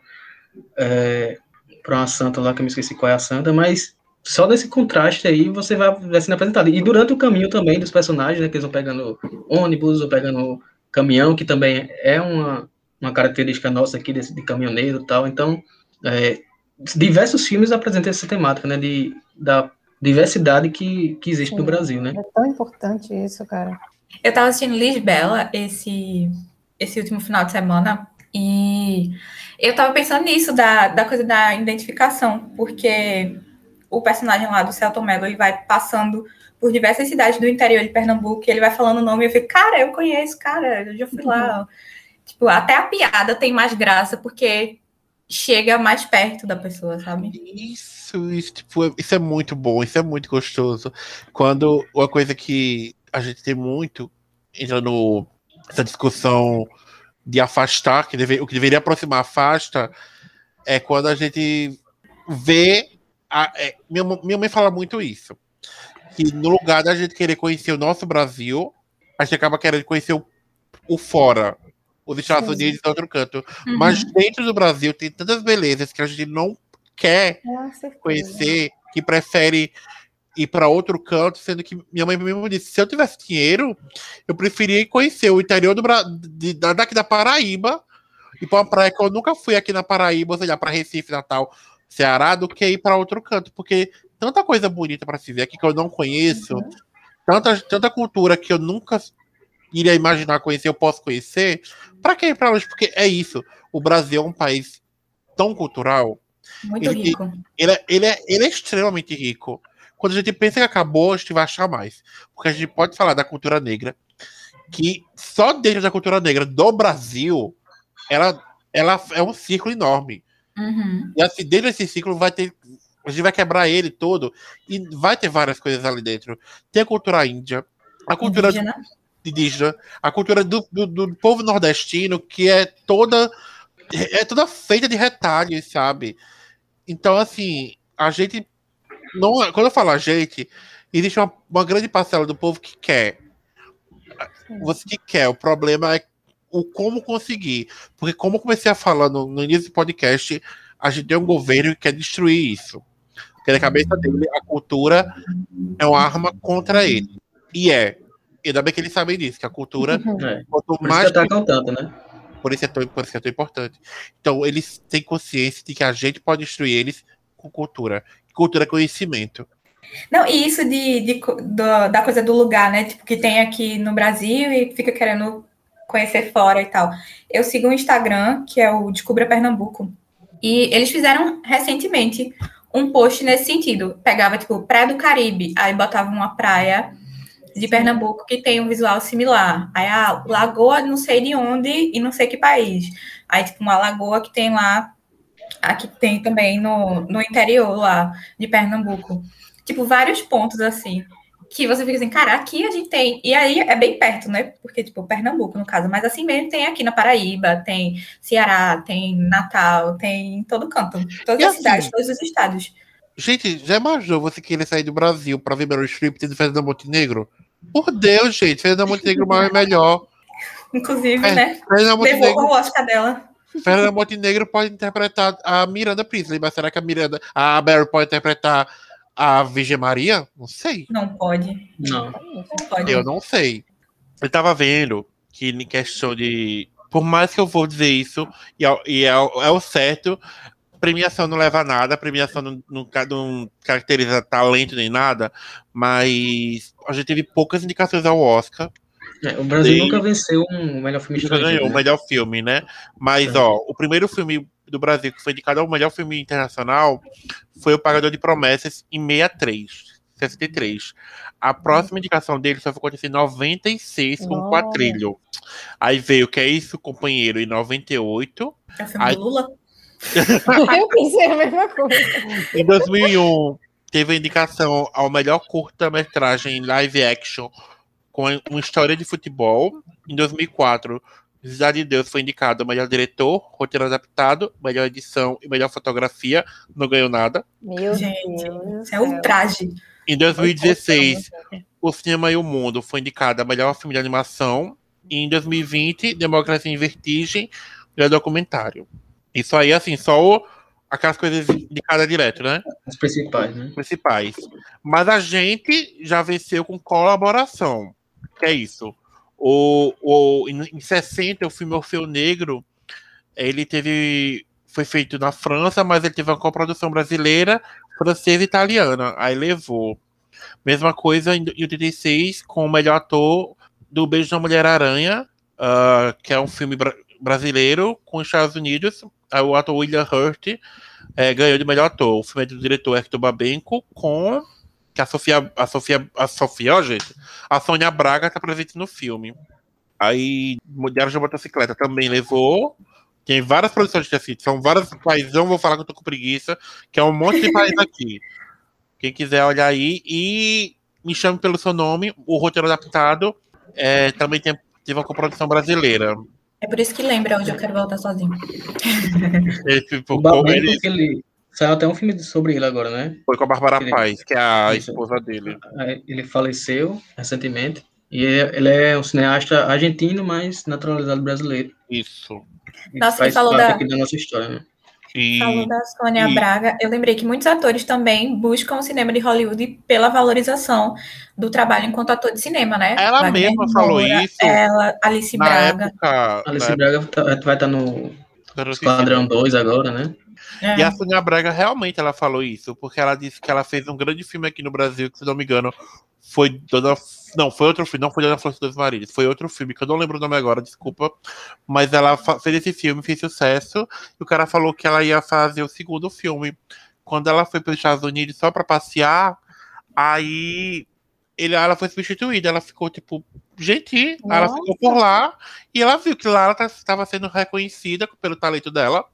é, para uma santa lá, que eu me esqueci qual é a santa, mas só desse contraste aí você vai, vai sendo apresentado. E durante o caminho também dos personagens, né, que eles vão pegando ônibus, ou pegando caminhão, que também é uma, uma característica nossa aqui desse, de caminhoneiro e tal. Então, é, diversos filmes apresentam essa temática, né, de, da diversidade que, que existe Sim, no Brasil, né? É tão importante isso, cara. Eu estava assistindo Lisbela esse, esse último final de semana e eu tava pensando nisso, da, da coisa da identificação, porque o personagem lá do Celton Mello, ele vai passando por diversas cidades do interior de Pernambuco, e ele vai falando o nome, e eu fico, cara, eu conheço, cara, eu já fui lá. Uhum. Tipo, até a piada tem mais graça, porque chega mais perto da pessoa, sabe? Isso, isso, tipo, isso é muito bom, isso é muito gostoso. Quando uma coisa que a gente tem muito, entra no essa discussão de afastar, que deve, o que deveria aproximar afasta, é quando a gente vê. A, é, minha, minha mãe fala muito isso. Que no lugar da gente querer conhecer o nosso Brasil, a gente acaba querendo conhecer o, o fora. Os Estados Sim. Unidos e outro canto. Uhum. Mas dentro do Brasil tem tantas belezas que a gente não quer conhecer, que prefere ir para outro canto, sendo que minha mãe mesmo disse: se eu tivesse dinheiro, eu preferia conhecer o interior do Bra de, da- daqui da Paraíba e para uma praia que eu nunca fui aqui na Paraíba, ou seja, para Recife, Natal, Ceará, do que ir para outro canto, porque tanta coisa bonita para se ver aqui que eu não conheço, tanta, tanta cultura que eu nunca iria imaginar conhecer, eu posso conhecer. Para que ir para longe? Porque é isso. O Brasil é um país tão cultural Muito Ele- rico. ele é, ele, é, ele é extremamente rico. Quando a gente pensa que acabou, a gente vai achar mais. Porque a gente pode falar da cultura negra, que só dentro da cultura negra do Brasil, ela, ela é um círculo enorme. Uhum. E assim, dentro desse ciclo vai ter. A gente vai quebrar ele todo e vai ter várias coisas ali dentro. Tem a cultura índia, a cultura Indígena. indígena, a cultura do, do, do povo nordestino, que é toda é toda feita de retalhos, sabe? Então, assim, a gente não, quando eu falo a gente, existe uma, uma grande parcela do povo que quer. Você que quer, o problema é o como conseguir. Porque como eu comecei a falar no, no início do podcast, a gente tem um governo que quer destruir isso. Porque na cabeça dele, a cultura é uma arma contra ele. E é. E ainda bem que eles sabem disso, que a cultura, É. quanto Por isso que mais atacam tanto, né? por isso, é tão, por isso que é tão importante. Então, eles têm consciência de que a gente pode destruir eles com cultura. Cultura conhecimento. Não, e isso de, de do- da coisa do lugar, né? Tipo, que tem aqui no Brasil e fica querendo conhecer fora e tal. Eu sigo um Instagram, que é o Descubra Pernambuco. E eles fizeram recentemente um post nesse sentido. Pegava, tipo, Praia do Caribe, aí botava uma praia de Pernambuco que tem um visual similar. Aí a lagoa não sei de onde e não sei que país. Aí, tipo, uma lagoa que tem lá, aqui tem também no, no interior lá de Pernambuco. Tipo, vários pontos assim. Que você fica assim, cara, aqui a gente tem. E aí é bem perto, né? Porque, tipo, Pernambuco, no caso. Mas assim mesmo tem aqui na Paraíba, tem Ceará, tem Natal, tem em todo canto. Todas E as assim, cidades, todos os estados. Gente, já imaginou você querer sair do Brasil pra ver Meryl Streep tendo Fernanda Montenegro? Por Deus, gente, Fernanda Montenegro é melhor. Inclusive, É, né? Fernanda Montenegro, o Oscar dela. Fernanda Montenegro pode interpretar a Miranda Priestley, mas será que a Miranda, a Barry pode interpretar a Virgem Maria? Não sei. Não pode. Não. Não pode. Eu não sei. Eu tava vendo que em questão de. Por mais que eu vou dizer isso, e é, e é o- é o certo, premiação não leva a nada, premiação não, não, não caracteriza talento nem nada, mas a gente teve poucas indicações ao Oscar. É, o Brasil Sim. nunca venceu um melhor filme estrangeiro. ganhou o né? melhor filme, né? Mas, É. ó, o primeiro filme do Brasil que foi indicado ao melhor filme internacional foi O Pagador de Promessas em 63. 63. A próxima indicação dele só foi acontecer em 96 com Nossa. Quatrilho. Aí veio Que é Isso, Companheiro, em 98. É o filme do Lula. Eu pensei a mesma coisa. Em 2001, teve a indicação ao melhor curta-metragem em live action com uma história de futebol. Em 2004, Cidade de Deus foi indicado melhor diretor, roteiro adaptado, melhor edição e melhor fotografia. Não ganhou nada. Meu Gente, Deus. Isso é ultraje. Em 2016, O Cinema e o Mundo foi indicado a melhor filme de animação. E em 2020, Democracia em Vertigem, melhor documentário. Isso aí, assim, só o- aquelas coisas indicadas direto, né? Os principais, né? principais. Mas a gente já venceu com colaboração. Que é isso. O, o, em em 60, o filme Orfeu Negro, ele teve. Foi feito na França, mas ele teve uma coprodução brasileira, francesa e italiana. Aí levou. Mesma coisa em em 86, com o melhor ator do Beijo da Mulher-Aranha, ah, que é um filme bra- brasileiro com os Estados Unidos. Aí o ator William Hurt é, ganhou de melhor ator. O filme é do diretor Hector Babenco com que a Sofia, a Sofia, a Sofia, ó, gente, a Sônia Braga tá presente no filme. Aí Mulheres de Motocicleta também levou. Tem várias produções de tecido, são vários países, não vou falar que eu tô com preguiça, que é um monte de país aqui. Quem quiser olhar aí e me chame pelo seu nome, o roteiro adaptado é, também tem, teve uma coprodução brasileira. É por isso que lembra hoje eu quero voltar sozinho. Como Babel, ele ele saiu até um filme sobre ele agora, né? foi com a Bárbara Ele- Paz, que é a Isso. esposa dele. Ele faleceu recentemente. E ele é um cineasta argentino, mas naturalizado brasileiro. Isso. Ele Nossa, ele falou da- aqui da nossa história, né? E Falou da Sônia e- Braga, eu lembrei que muitos atores também buscam o cinema de Hollywood pela valorização do trabalho enquanto ator de cinema, né? Ela Wagner mesma falou Moura, isso Ela, Alice na Braga. época. Alice na Braga tá- vai estar no época Esquadrão 2 agora, né? É. E a Sônia Braga realmente ela falou isso, porque ela disse que ela fez um grande filme aqui no Brasil, que se não me engano, foi Dona. Não, foi outro filme, não foi Dona Flor dos Maridos, foi outro filme, que eu não lembro o nome agora, desculpa. Mas ela fez esse filme, fez sucesso, e o cara falou que ela ia fazer o segundo filme. Quando ela foi para os Estados Unidos só para passear, aí ele, ela foi substituída, ela ficou tipo, gente, ela Nossa. ficou por lá, e ela viu que lá ela estava sendo reconhecida pelo talento dela.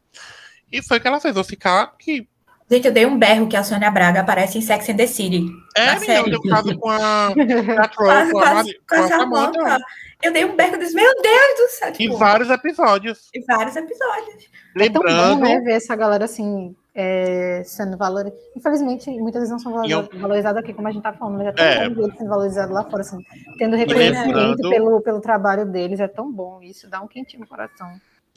E foi o que ela fez, vou ficar aqui. Gente, eu dei um berro que a Sônia Braga aparece em Sex and the City. É, Na menina, série. eu caso com a, a Quase, com a, Mari- com com a a Samantha, Samantha. Eu dei um berro e disse, meu Deus do céu. em Tipo, vários episódios. em vários episódios. É tão bom, Lembrando, né, ver essa galera assim, é, sendo valorizada. Infelizmente, muitas vezes não são E eu- valorizadas valorizadas aqui, como a gente tá falando, mas é tão É. bom ver eles sendo valorizados lá fora, assim, tendo reconhecimento lembrando- pelo, pelo trabalho deles, é tão bom isso, dá um quentinho no coração.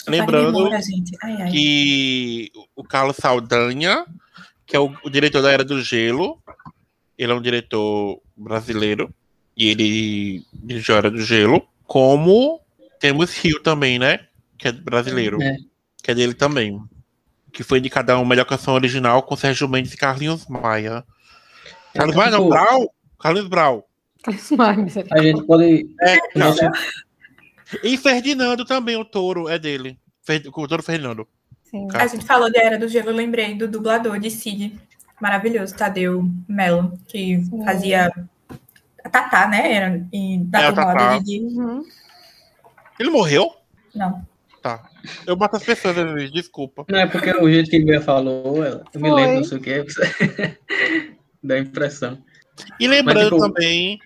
Lembrando gente. Ai, ai. que o Carlos Saldanha, que é o, o diretor da Era do Gelo, ele é um diretor brasileiro, e ele dirigiu a Era do Gelo, como temos Rio também, né? Que é brasileiro. É. Que é dele também. Que foi indicado a melhor canção original com Sérgio Mendes e Carlinhos Maia. Carlinhos Maia não, tipo, Brau? Carlinhos Brau. A gente pode. É, E Ferdinando também, o touro é dele. O touro Ferdinando. Sim. A gente falou de Era do Gelo, eu lembrei do dublador de Cid. Maravilhoso, Tadeu Mello, que Sim. fazia a Tatá, né? Era É, da Didi. Uhum. Ele morreu? Não. Tá. Eu mato as pessoas às vezes, desculpa. não é porque o jeito que a Bia falou, ela- eu me Foi. lembro, não sei o que, dá impressão. E lembrando Mas, tipo, também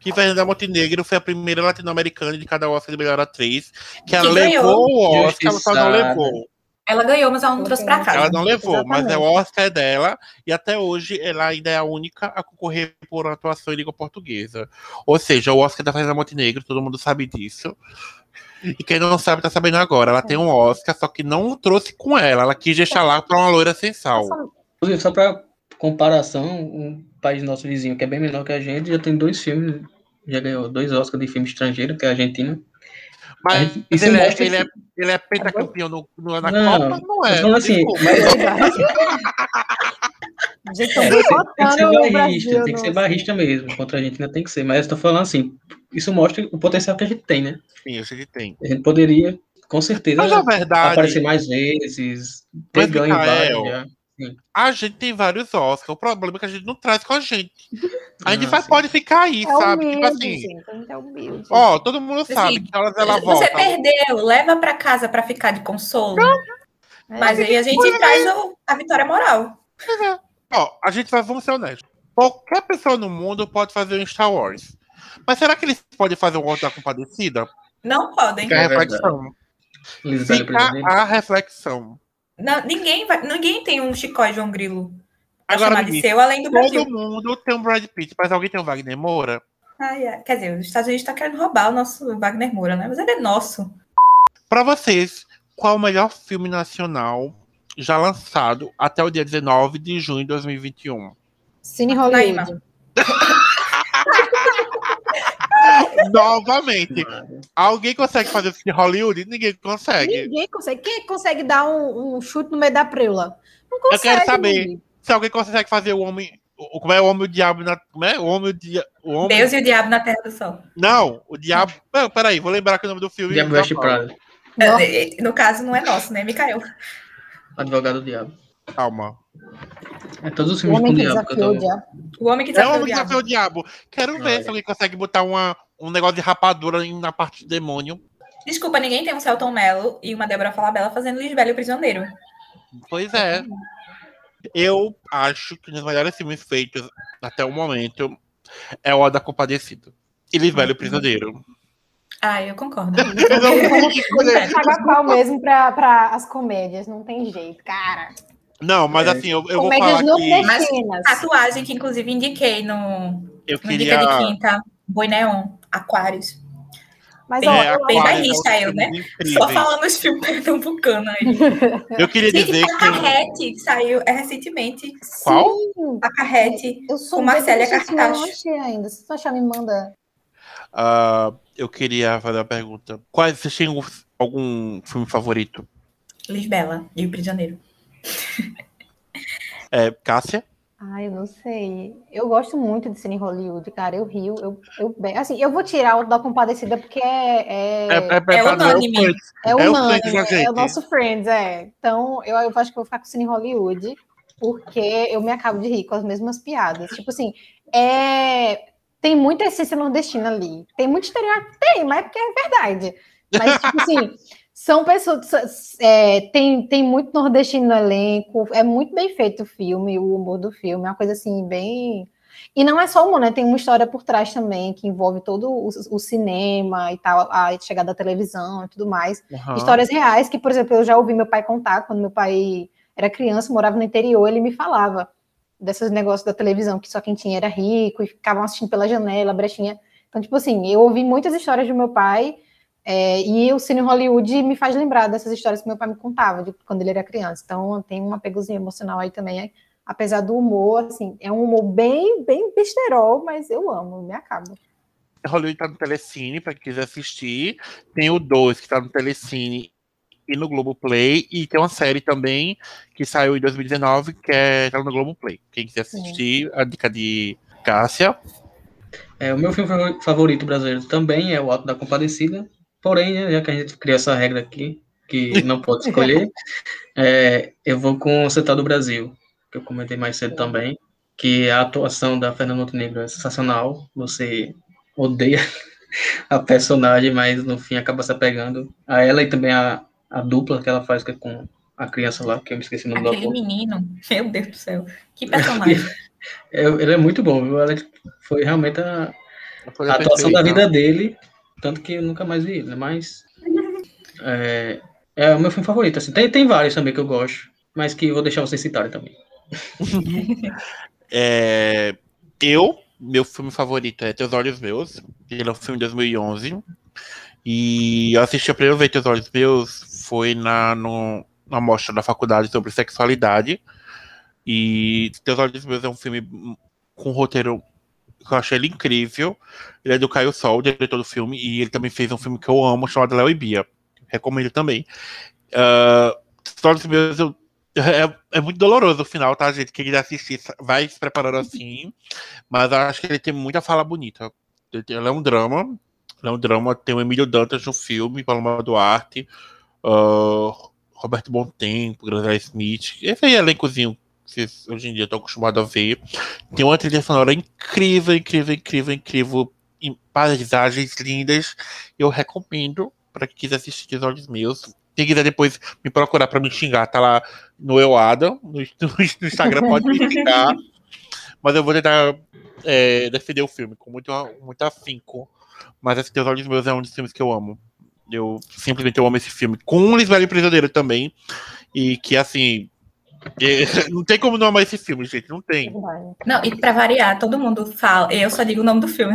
que Fernanda Montenegro foi a primeira latino-americana de cada Oscar de melhor atriz, que ela ganhou. levou o Oscar, ela só não levou. Ela ganhou, mas ela não trouxe pra casa. Ela não levou, mas é o Exatamente. Oscar é dela, e até hoje ela ainda é a única a concorrer por uma atuação em língua portuguesa. Ou seja, o Oscar da Fernanda Montenegro, todo mundo sabe disso. E quem não sabe, tá sabendo agora. Ela tem um Oscar, só que não trouxe com ela. Ela quis deixar lá pra uma loira sem sal. Inclusive, só para comparação, um país nosso vizinho que é bem menor que a gente já tem dois filmes, já ganhou dois Oscars de filme estrangeiro, que é a Argentina. Mas gente- ele, é, ele, é, ele é pentacampeão no, no- na Não, Copa? Não é. falando assim, mas Gente, É, tem, que boicotando ser o barrista, Brasil tem que ser no- barrista mesmo. Contra a Argentina tem que ser. Mas eu tô falando assim, isso mostra o potencial que a gente tem, né? Sim, eu sei que tem. A gente poderia, com certeza, Mas a verdade, aparecer mais vezes, ter Mas, ganho Mikael, vários já. a gente tem vários Oscars. O problema é que a gente não traz com a gente. A gente Ah, vai, sim. pode ficar aí, É sabe? humilde, Tipo assim, gente, a gente é humilde. ó, todo mundo Assim, sabe que horas ela Você volta. perdeu, leva pra casa pra ficar de consolo. É, Mas aí a gente traz o- a vitória moral. Ó, a gente vai, vamos ser honestos. Qualquer pessoa no mundo pode fazer um Star Wars. Mas será que eles podem fazer um Auto da Compadecida? Não podem. Fica a É reflexão. Eles velho Fica a reflexão. Não, ninguém, vai, ninguém tem um Chicó e João Grilo Agora, de seu, além do Brasil. Todo mundo tem um Brad Pitt, mas alguém tem um Wagner Moura? Ai, ai. Quer dizer, os Estados Unidos estão querendo roubar o nosso Wagner Moura, né? Mas ele é nosso. Pra vocês, qual o melhor filme nacional já lançado até o dia 19 de junho de 2021? Cine. Hollywood. Novamente, alguém consegue fazer o filme de Hollywood? Ninguém consegue. Ninguém consegue. Quem consegue dar um, um chute no meio da preula? Não Eu consegue. quero saber. ninguém. Se alguém consegue fazer o homem. o- Como é o homem e o diabo na. Como é? O homem e o dia- o homem. Deus e o Diabo na Terra do Sol. Não, o diabo. Não, peraí, vou lembrar que o nome do filme. Diabo tá Veste bom. Prada. É, é, No caso, não é nosso, né, Micael? Advogado do Diabo. Calma. É todos os O filmes com que diabo que eu desafiou o tô... diabo. O homem que É o desafiou o homem que Diabo. desafiou o diabo. Quero ver Olha. se alguém consegue botar uma, um negócio de rapadura na parte do demônio. Desculpa, ninguém tem um Celton Mello e uma Débora Falabella fazendo Lisbelo o Prisioneiro. Pois é. Eu acho que um dos melhores filmes feitos até o momento é o da Compadecido. E Lisbelo o Prisioneiro. Ah, eu concordo. Paga pau mesmo para as comédias, não tem jeito, cara. Não, mas assim, eu, eu vou falar que... nordestinas. Tatuagem que inclusive indiquei no, Eu no Dica queria... de Quinta. Boi Neon, Aquários. Mas, Bem, ó, É, eu- bem bairrista é eu, né? filme Só falando os filmes pernambucanos aí. Eu queria Gente, dizer a que... Carrete saiu é, recentemente. Qual? Sim, A Carrete. eu sou Com assistir, mas eu não Cartacho. achei ainda. Se tu achar, me manda. Ah, eu queria fazer uma pergunta. Quais, vocês têm algum- algum filme favorito? Lisbela e o Prisioneiro. É, Cássia? Ai, eu não sei. Eu gosto muito de cine Hollywood, cara. Eu rio. Eu, eu, bem- assim, eu vou tirar o da Compadecida porque é, é, É é é o unânime, Friends da gente. é o nosso Friends, é. Então, eu, eu acho que eu vou ficar com o cine Hollywood porque eu me acabo de rir com as mesmas piadas. Tipo assim, é... tem muita essência nordestina ali. Tem muito estereótipo? Tem, mas é porque é verdade. Mas, tipo assim, são pessoas. é, tem, tem muito nordestino no elenco, é muito bem feito o filme, o humor do filme, é uma coisa assim, bem. E não é só humor, né? Tem uma história por trás também, que envolve todo o, o cinema e tal, a chegada da televisão e tudo mais. Aham. Histórias reais que, por exemplo, eu já ouvi meu pai contar quando meu pai era criança, morava no interior, ele me falava desses negócios da televisão, que só quem tinha era rico e ficavam assistindo pela janela, brechinha. Então, tipo assim, eu ouvi muitas histórias do meu pai é, e o Cine Hollywood me faz lembrar dessas histórias que meu pai me contava de quando ele era criança. Então, tem um apegozinho emocional aí também, é, apesar do humor, assim, é um humor bem, bem besterol, mas eu amo, me acabo. Hollywood tá no Telecine, pra quem quiser assistir. Tem o 2, que tá no Telecine e no Globoplay. E tem uma série também, que saiu em 2019, que é, tá no Globoplay. Quem quiser assistir, a dica de Cássia. É, o meu filme favor- favorito brasileiro também é O Alto da Compadecida, porém, né, já que a gente criou essa regra aqui, que não pode escolher, é, eu vou com o Central do Brasil, que eu comentei mais cedo também, que a atuação da Fernanda Montenegro é sensacional, você odeia a personagem, mas no fim acaba se apegando a ela e também a, a dupla que ela faz que é com a criança lá, que eu me esqueci o nome do Aquele ator. menino, meu Deus do céu. Que personagem. É, ele é muito bom, viu? Ela foi realmente a, a atuação da vida dele, tanto que eu nunca mais vi ele? Mas é, é o meu filme favorito. Assim. Tem, tem vários também que eu gosto, mas que eu vou deixar vocês citarem também. É, eu, meu filme favorito é Teus Olhos Meus. Ele é um filme de 2011. E eu assisti a primeira vez Teus Olhos Meus foi na, no, na mostra da faculdade sobre sexualidade. E Teus Olhos Meus é um filme com um roteiro que eu achei ele incrível. Ele é do Caio Sol, diretor do filme, e ele também fez um filme que eu amo, chamado Léo e Bia. Recomendo também. Uh, Teus Meus, eu é, é muito doloroso o final, tá, gente? Quem quiser assistir, vai se preparando assim. Mas acho que ele tem muita fala bonita. Ele é um drama. Ele é um drama. Tem o Emílio Dantas no filme, Paloma Duarte, ah, Roberto Bontempo, Graziela Smith. Esse aí é elencozinho que vocês hoje em dia estão acostumados a ver. Tem uma trilha sonora incrível, incrível, incrível, incrível. Em paisagens lindas. Eu recomendo para quem quiser assistir Os Olhos Meus. Quem quiser depois me procurar para me xingar, tá lá no Euada, no, no Instagram, pode me xingar. Mas eu vou tentar é, defender o filme com muito, muito afinco. Mas esse Teus Olhos Meus é um dos filmes que eu amo. Eu simplesmente eu amo esse filme. Com Lisbela e Prisioneiro também. E que, assim. é, não tem como não amar esse filme, gente. Não tem. Não, e pra variar, todo mundo fala. Eu só digo o nome do filme.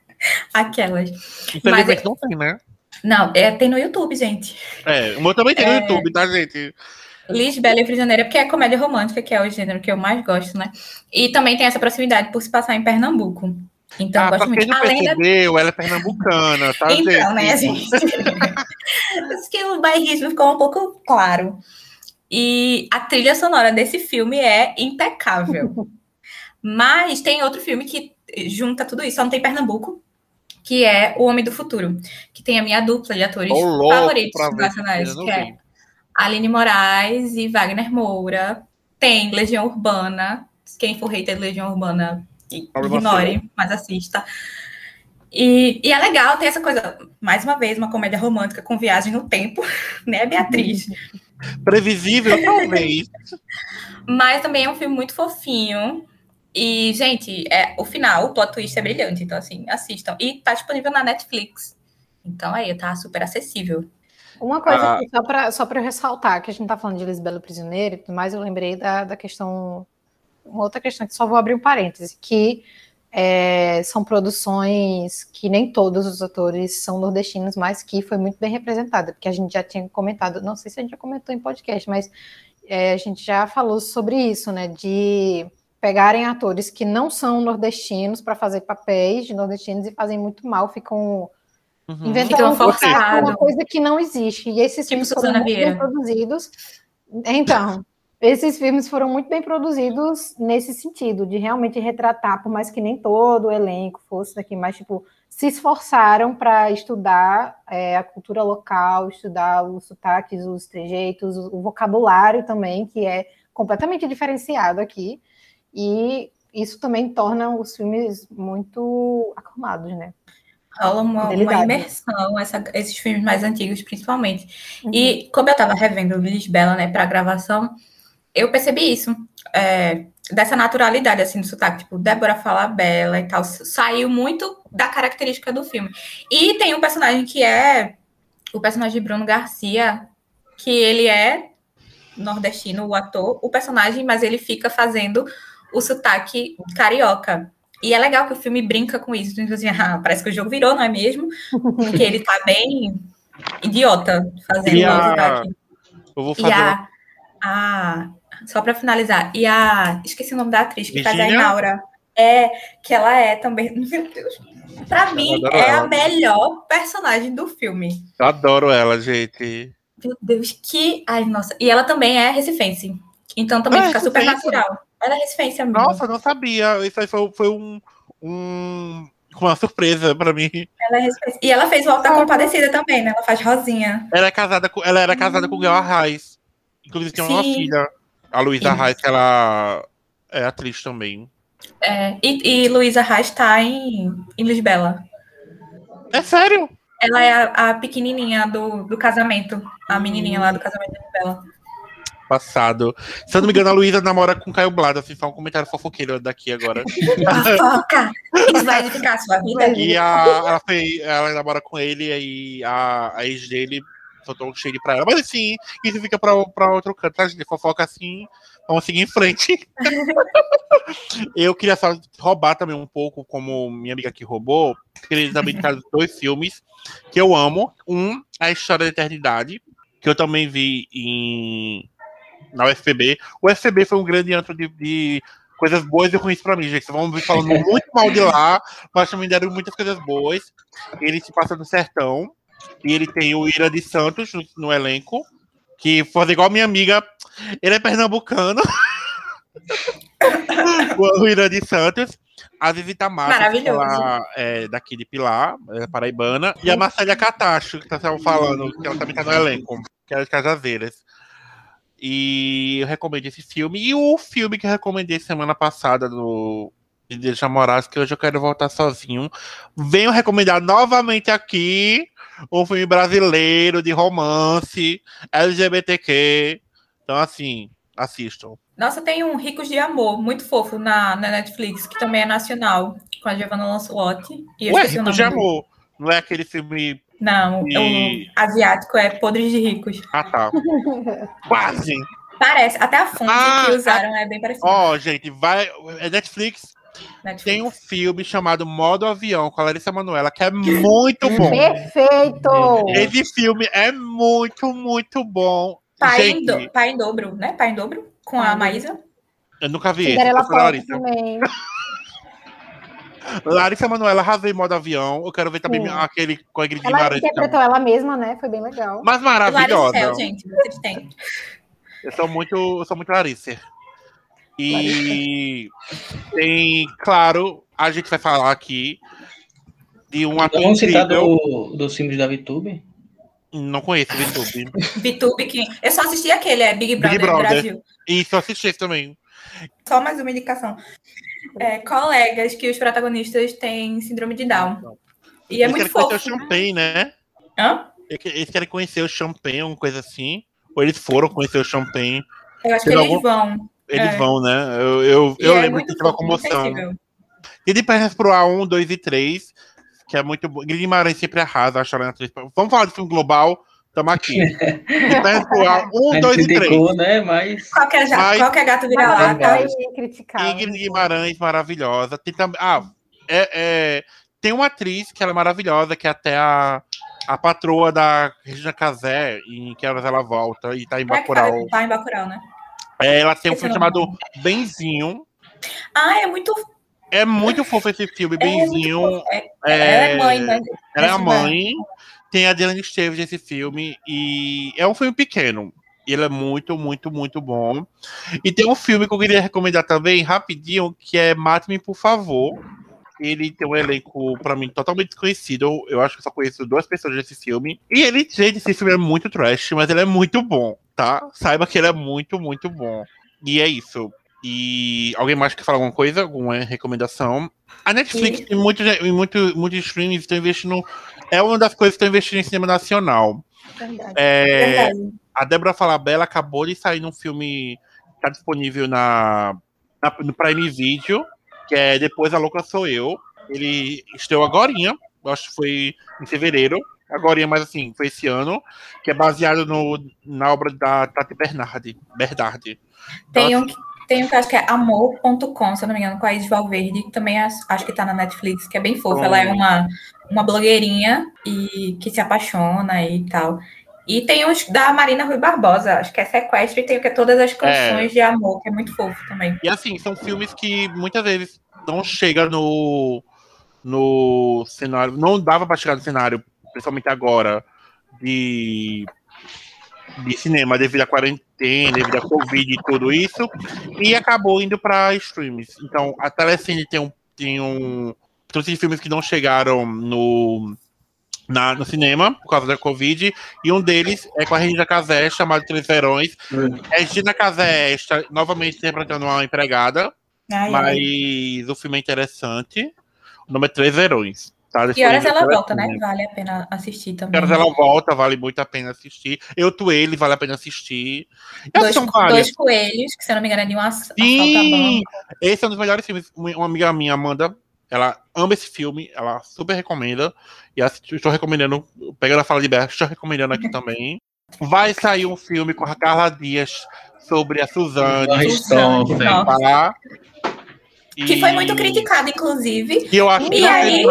Aquelas. Infelizmente não tem, né? Não, é, tem no YouTube, gente. É, o meu também tem É. no YouTube, tá, gente? Lisbela e Prisioneira, porque é comédia romântica, que é o gênero que eu mais gosto, né? E também tem essa proximidade por se passar em Pernambuco. Então, eu Ah, gosto pra quem muito. não Além da percebeu, ela é pernambucana, tá, gente? Então, né, gente? Acho que o bairrismo ficou um pouco claro. E a trilha sonora desse filme é impecável. Mas tem outro filme que junta tudo isso, só não tem Pernambuco, que é O Homem do Futuro, que tem a minha dupla de atores favoritos nacionais, eu que é vi. Aline Moraes e Wagner Moura. Tem Legião Urbana. Quem for hater de Legião Urbana, ignore, mas assista. E, e é legal, tem essa coisa, mais uma vez, uma comédia romântica com viagem no tempo, né, Beatriz? Previsível, talvez. Mas também é um filme muito fofinho. E, gente, é, o final, o plot twist é brilhante. Então, assim, assistam. E tá disponível na Netflix. Então aí tá super acessível. Uma coisa, ah. só para só ressaltar, que a gente tá falando de Lisbela Prisioneira e tudo mais, eu lembrei da, da questão, uma outra questão, que só vou abrir um parêntese, que é, são produções que nem todos os atores são nordestinos, mas que foi muito bem representada, porque a gente já tinha comentado, não sei se a gente já comentou em podcast, mas é, a gente já falou sobre isso, né, de pegarem atores que não são nordestinos para fazer papéis de nordestinos e fazem muito mal, ficam uhum. inventando uma coisa que não existe. E esses tipo filmes foram muito bem produzidos. Então, esses filmes foram muito bem produzidos nesse sentido, de realmente retratar, por mais que nem todo o elenco fosse daqui, mas tipo, se esforçaram para estudar é, a cultura local, estudar os sotaques, os trejeitos, o vocabulário também, que é completamente diferenciado aqui, e isso também torna os filmes muito aclamados, né? rola uma, uma imersão, essa, esses filmes mais antigos, principalmente. Uhum. E como eu estava revendo Lisbela, né, para gravação, eu percebi isso, é, dessa naturalidade, assim, do sotaque, tipo, Débora fala bela e tal, saiu muito da característica do filme. E tem um personagem que é o personagem de Bruno Garcia, que ele é nordestino, o ator, o personagem, mas ele fica fazendo o sotaque carioca. E é legal que o filme brinca com isso. Então, assim, ah, parece que o jogo virou, não é mesmo? Porque ele tá bem idiota fazendo o sotaque. Eu vou fazer. E a, a, só para finalizar, e a. Esqueci o nome da atriz que Virginia? faz a Inaura. É, que ela é também. Meu Deus. Pra mim, é ela. a melhor personagem do filme. Eu adoro ela, gente. Meu Deus, que. Ai, nossa. E ela também é recifense. Então também ah, fica super natural. Ela é recifense, amigo. Nossa, não sabia. Isso aí foi, foi um, um. Uma surpresa pra mim. Ela é E ela fez o Alta Compadecida também, né? Ela faz Rosinha. Ela, é casada com, ela era casada hum. com o Guel Arraes. Inclusive tem uma filha. A Luísa Reis, ela é atriz também. É, e, e Luísa Reis tá em, em Lisbela. É sério? Ela é a, a, pequenininha do, do casamento. A menininha lá do casamento de Lisbela. Passado. Se eu não me engano, a Luísa namora com Caio Blado. Assim, só um comentário fofoqueiro daqui agora. Fofoca! Isso vai edificar a sua vida. E a, ela, foi, ela namora com ele e a, a ex dele um cheiro pra ela. Mas assim, isso fica pra, pra outro canto, tá, gente? Fofoca assim, vamos seguir em frente. eu queria só roubar também um pouco, como minha amiga aqui roubou, queria também indicar dois filmes que eu amo. Um, A História da Eternidade, que eu também vi em na UFPB. O UFPB foi um grande antro de, de coisas boas e ruins para mim, gente. Vamos vir falando muito mal de lá, mas também deram muitas coisas boas. Ele se passa no sertão. E ele tem o Ira de Santos no, no elenco, que foi igual minha amiga. Ele é pernambucano. o Ira de Santos. A Visita Massa, é, daqui de Pilar, é paraibana. E a Marcélia Catacho, que tá falando, que ela também tá no elenco, que é de Cajazeiras. E eu recomendo esse filme. E o filme que eu recomendei semana passada no de Deixa Moraes, que hoje eu quero voltar sozinho. Venho recomendar novamente aqui um filme brasileiro de romance, LGBTQ. Então, assim, assistam. Nossa, tem um Ricos de Amor, muito fofo, na, na Netflix, que também é nacional, com a Giovanna Lancelotti. E Ué, Ricos de Amor. Não é aquele filme. Não, o asiático é Podres de Ricos. Ah, tá. Quase. Parece, até a fonte ah, que usaram é bem parecida. Ó, oh, gente, vai. É Netflix, Netflix. Tem um filme chamado Modo Avião com a Larissa Manoela, que é muito bom. Perfeito! Esse filme é muito, muito bom. Pai, Gente, em, do, pai em dobro, né? Pai em dobro, com a Maísa. Eu nunca vi esse. Larissa. Também. Larissa Manoela arrasou em modo avião. Eu quero ver também Sim. aquele com a Ingrid Ela Guimarães. interpretou ela mesma, né? Foi bem legal. Mas maravilhosa. Larissa, gente, vocês têm. Eu sou muito, eu sou muito Larissa. E tem, claro, a gente vai falar aqui de um ator Vamos citar do, do filme da VTube? Não conheço o VTube. VTube, que... eu só assisti aquele, é Big Brother, Big Brother. Brasil. Isso, eu assisti esse também. Só mais uma indicação. É, colegas que os protagonistas têm síndrome de Down. E é eles muito fofo. Eles querem conhecer o Champagne, né? Hã? Eles querem conhecer o Champagne, uma coisa assim. Ou eles foram conhecer o Champagne. Eu acho que eles algum... vão. Eles é. vão, né? Eu, eu, eu é lembro que uma comoção. E de pernas pro A1, 2 e 3, que é muito bom. Guimarães sempre arrasa, acho ela atriz. Vamos falar de filme global, estamos aqui. um, dois e três. Né? Mas... Qualquer, Mas... qualquer gato vira lá, tá? Ingrid Guimarães, maravilhosa. Tem também. Ah, é, é, tem uma atriz que ela é maravilhosa, que é até a, a patroa da Regina Casé, em Que Horas Ela Volta, e tá em Bacurau. É tá em Bacurau, né? É, ela tem um filme chamado Benzinho. Ah, é muito é muito fofo esse filme, Benzinho. É, é, ela é mãe, né? Ela é a mãe. Tem a Diana Esteves nesse filme. E é um filme pequeno. E ele é muito, muito, muito bom. E tem um filme que eu queria recomendar também, rapidinho, que é Mate-me, por favor. Ele tem um elenco, para mim, totalmente desconhecido. Eu acho que só conheço duas pessoas desse filme. E ele, gente, esse filme é muito trash, mas ele é muito bom, tá? Saiba que ele é muito, muito bom. E é isso. E alguém mais quer falar alguma coisa? Alguma recomendação? A Netflix e muitos muito, muito streams estão investindo. É uma das coisas que estão investindo em cinema nacional. Verdade. É, Verdade. A Débora Falabella acabou de sair num filme que está disponível na, na, no Prime Video, que é Depois a Louca Sou Eu. Ele estreou agora, acho que foi em fevereiro, agora, mas assim, foi esse ano, que é baseado no, na obra da Tati Bernardi. Bernardi. Tem então, um, tem um que acho que é amor.com, se eu não me engano, com a Isis Valverde, que também acho que tá na Netflix, que é bem fofa. Ela é uma, uma blogueirinha e que se apaixona e tal. E tem os da Marina Rui Barbosa, acho que é Sequestro, e tem o que é Todas as Canções é. de Amor, que é muito fofo também. E assim, são filmes que muitas vezes não chegam no, no cenário, não dava para chegar no cenário, principalmente agora, de de cinema devido à quarentena, devido à Covid e tudo isso, e acabou indo para streams. Então, a Telecine tem um, tem um trouxe filmes que não chegaram no, na, no cinema por causa da Covid, e um deles é com a Regina Casé, chamado Três Verões. Hum. Regina Casé está novamente interpretando uma empregada, ai, mas ai. o filme é interessante. O nome é Três Verões. Tá e horas ela volta, né? Vale a pena assistir também. horas ela volta, vale muito a pena assistir. Eu, tu, ele, vale a pena assistir. Dois, dois coelhos, que se eu não me engano é de uma Sim! Esse é um dos melhores filmes. Uma amiga minha, Amanda, ela ama esse filme, ela super recomenda. E estou recomendando, pegando a fala de Berto, estou recomendando aqui também. Vai sair um filme com a Carla Dias sobre a Suzane. Suzane. Tá? Que foi muito criticado, inclusive. E eu acho que e aí,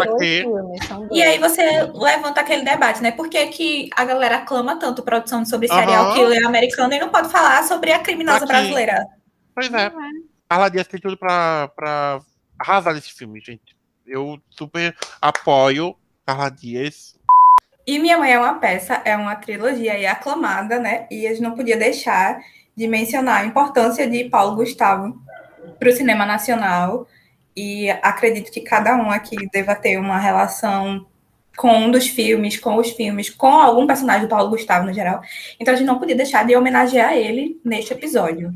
E aí você levanta aquele debate, né? Por que, que a galera aclama tanto produção sobre serial uhum. killer americano e não pode falar sobre a criminosa Aqui. brasileira? Pois é. Uhum. Carla Dias tem tudo pra, pra arrasar nesse filme, gente. Eu super apoio Carla Dias. E Minha Mãe é uma peça, é uma trilogia aí aclamada, né? E a gente não podia deixar de mencionar a importância de Paulo Gustavo para o cinema nacional e acredito que cada um aqui deva ter uma relação com um dos filmes, com os filmes, com algum personagem do Paulo Gustavo no geral. Então a gente não podia deixar de homenagear ele neste episódio.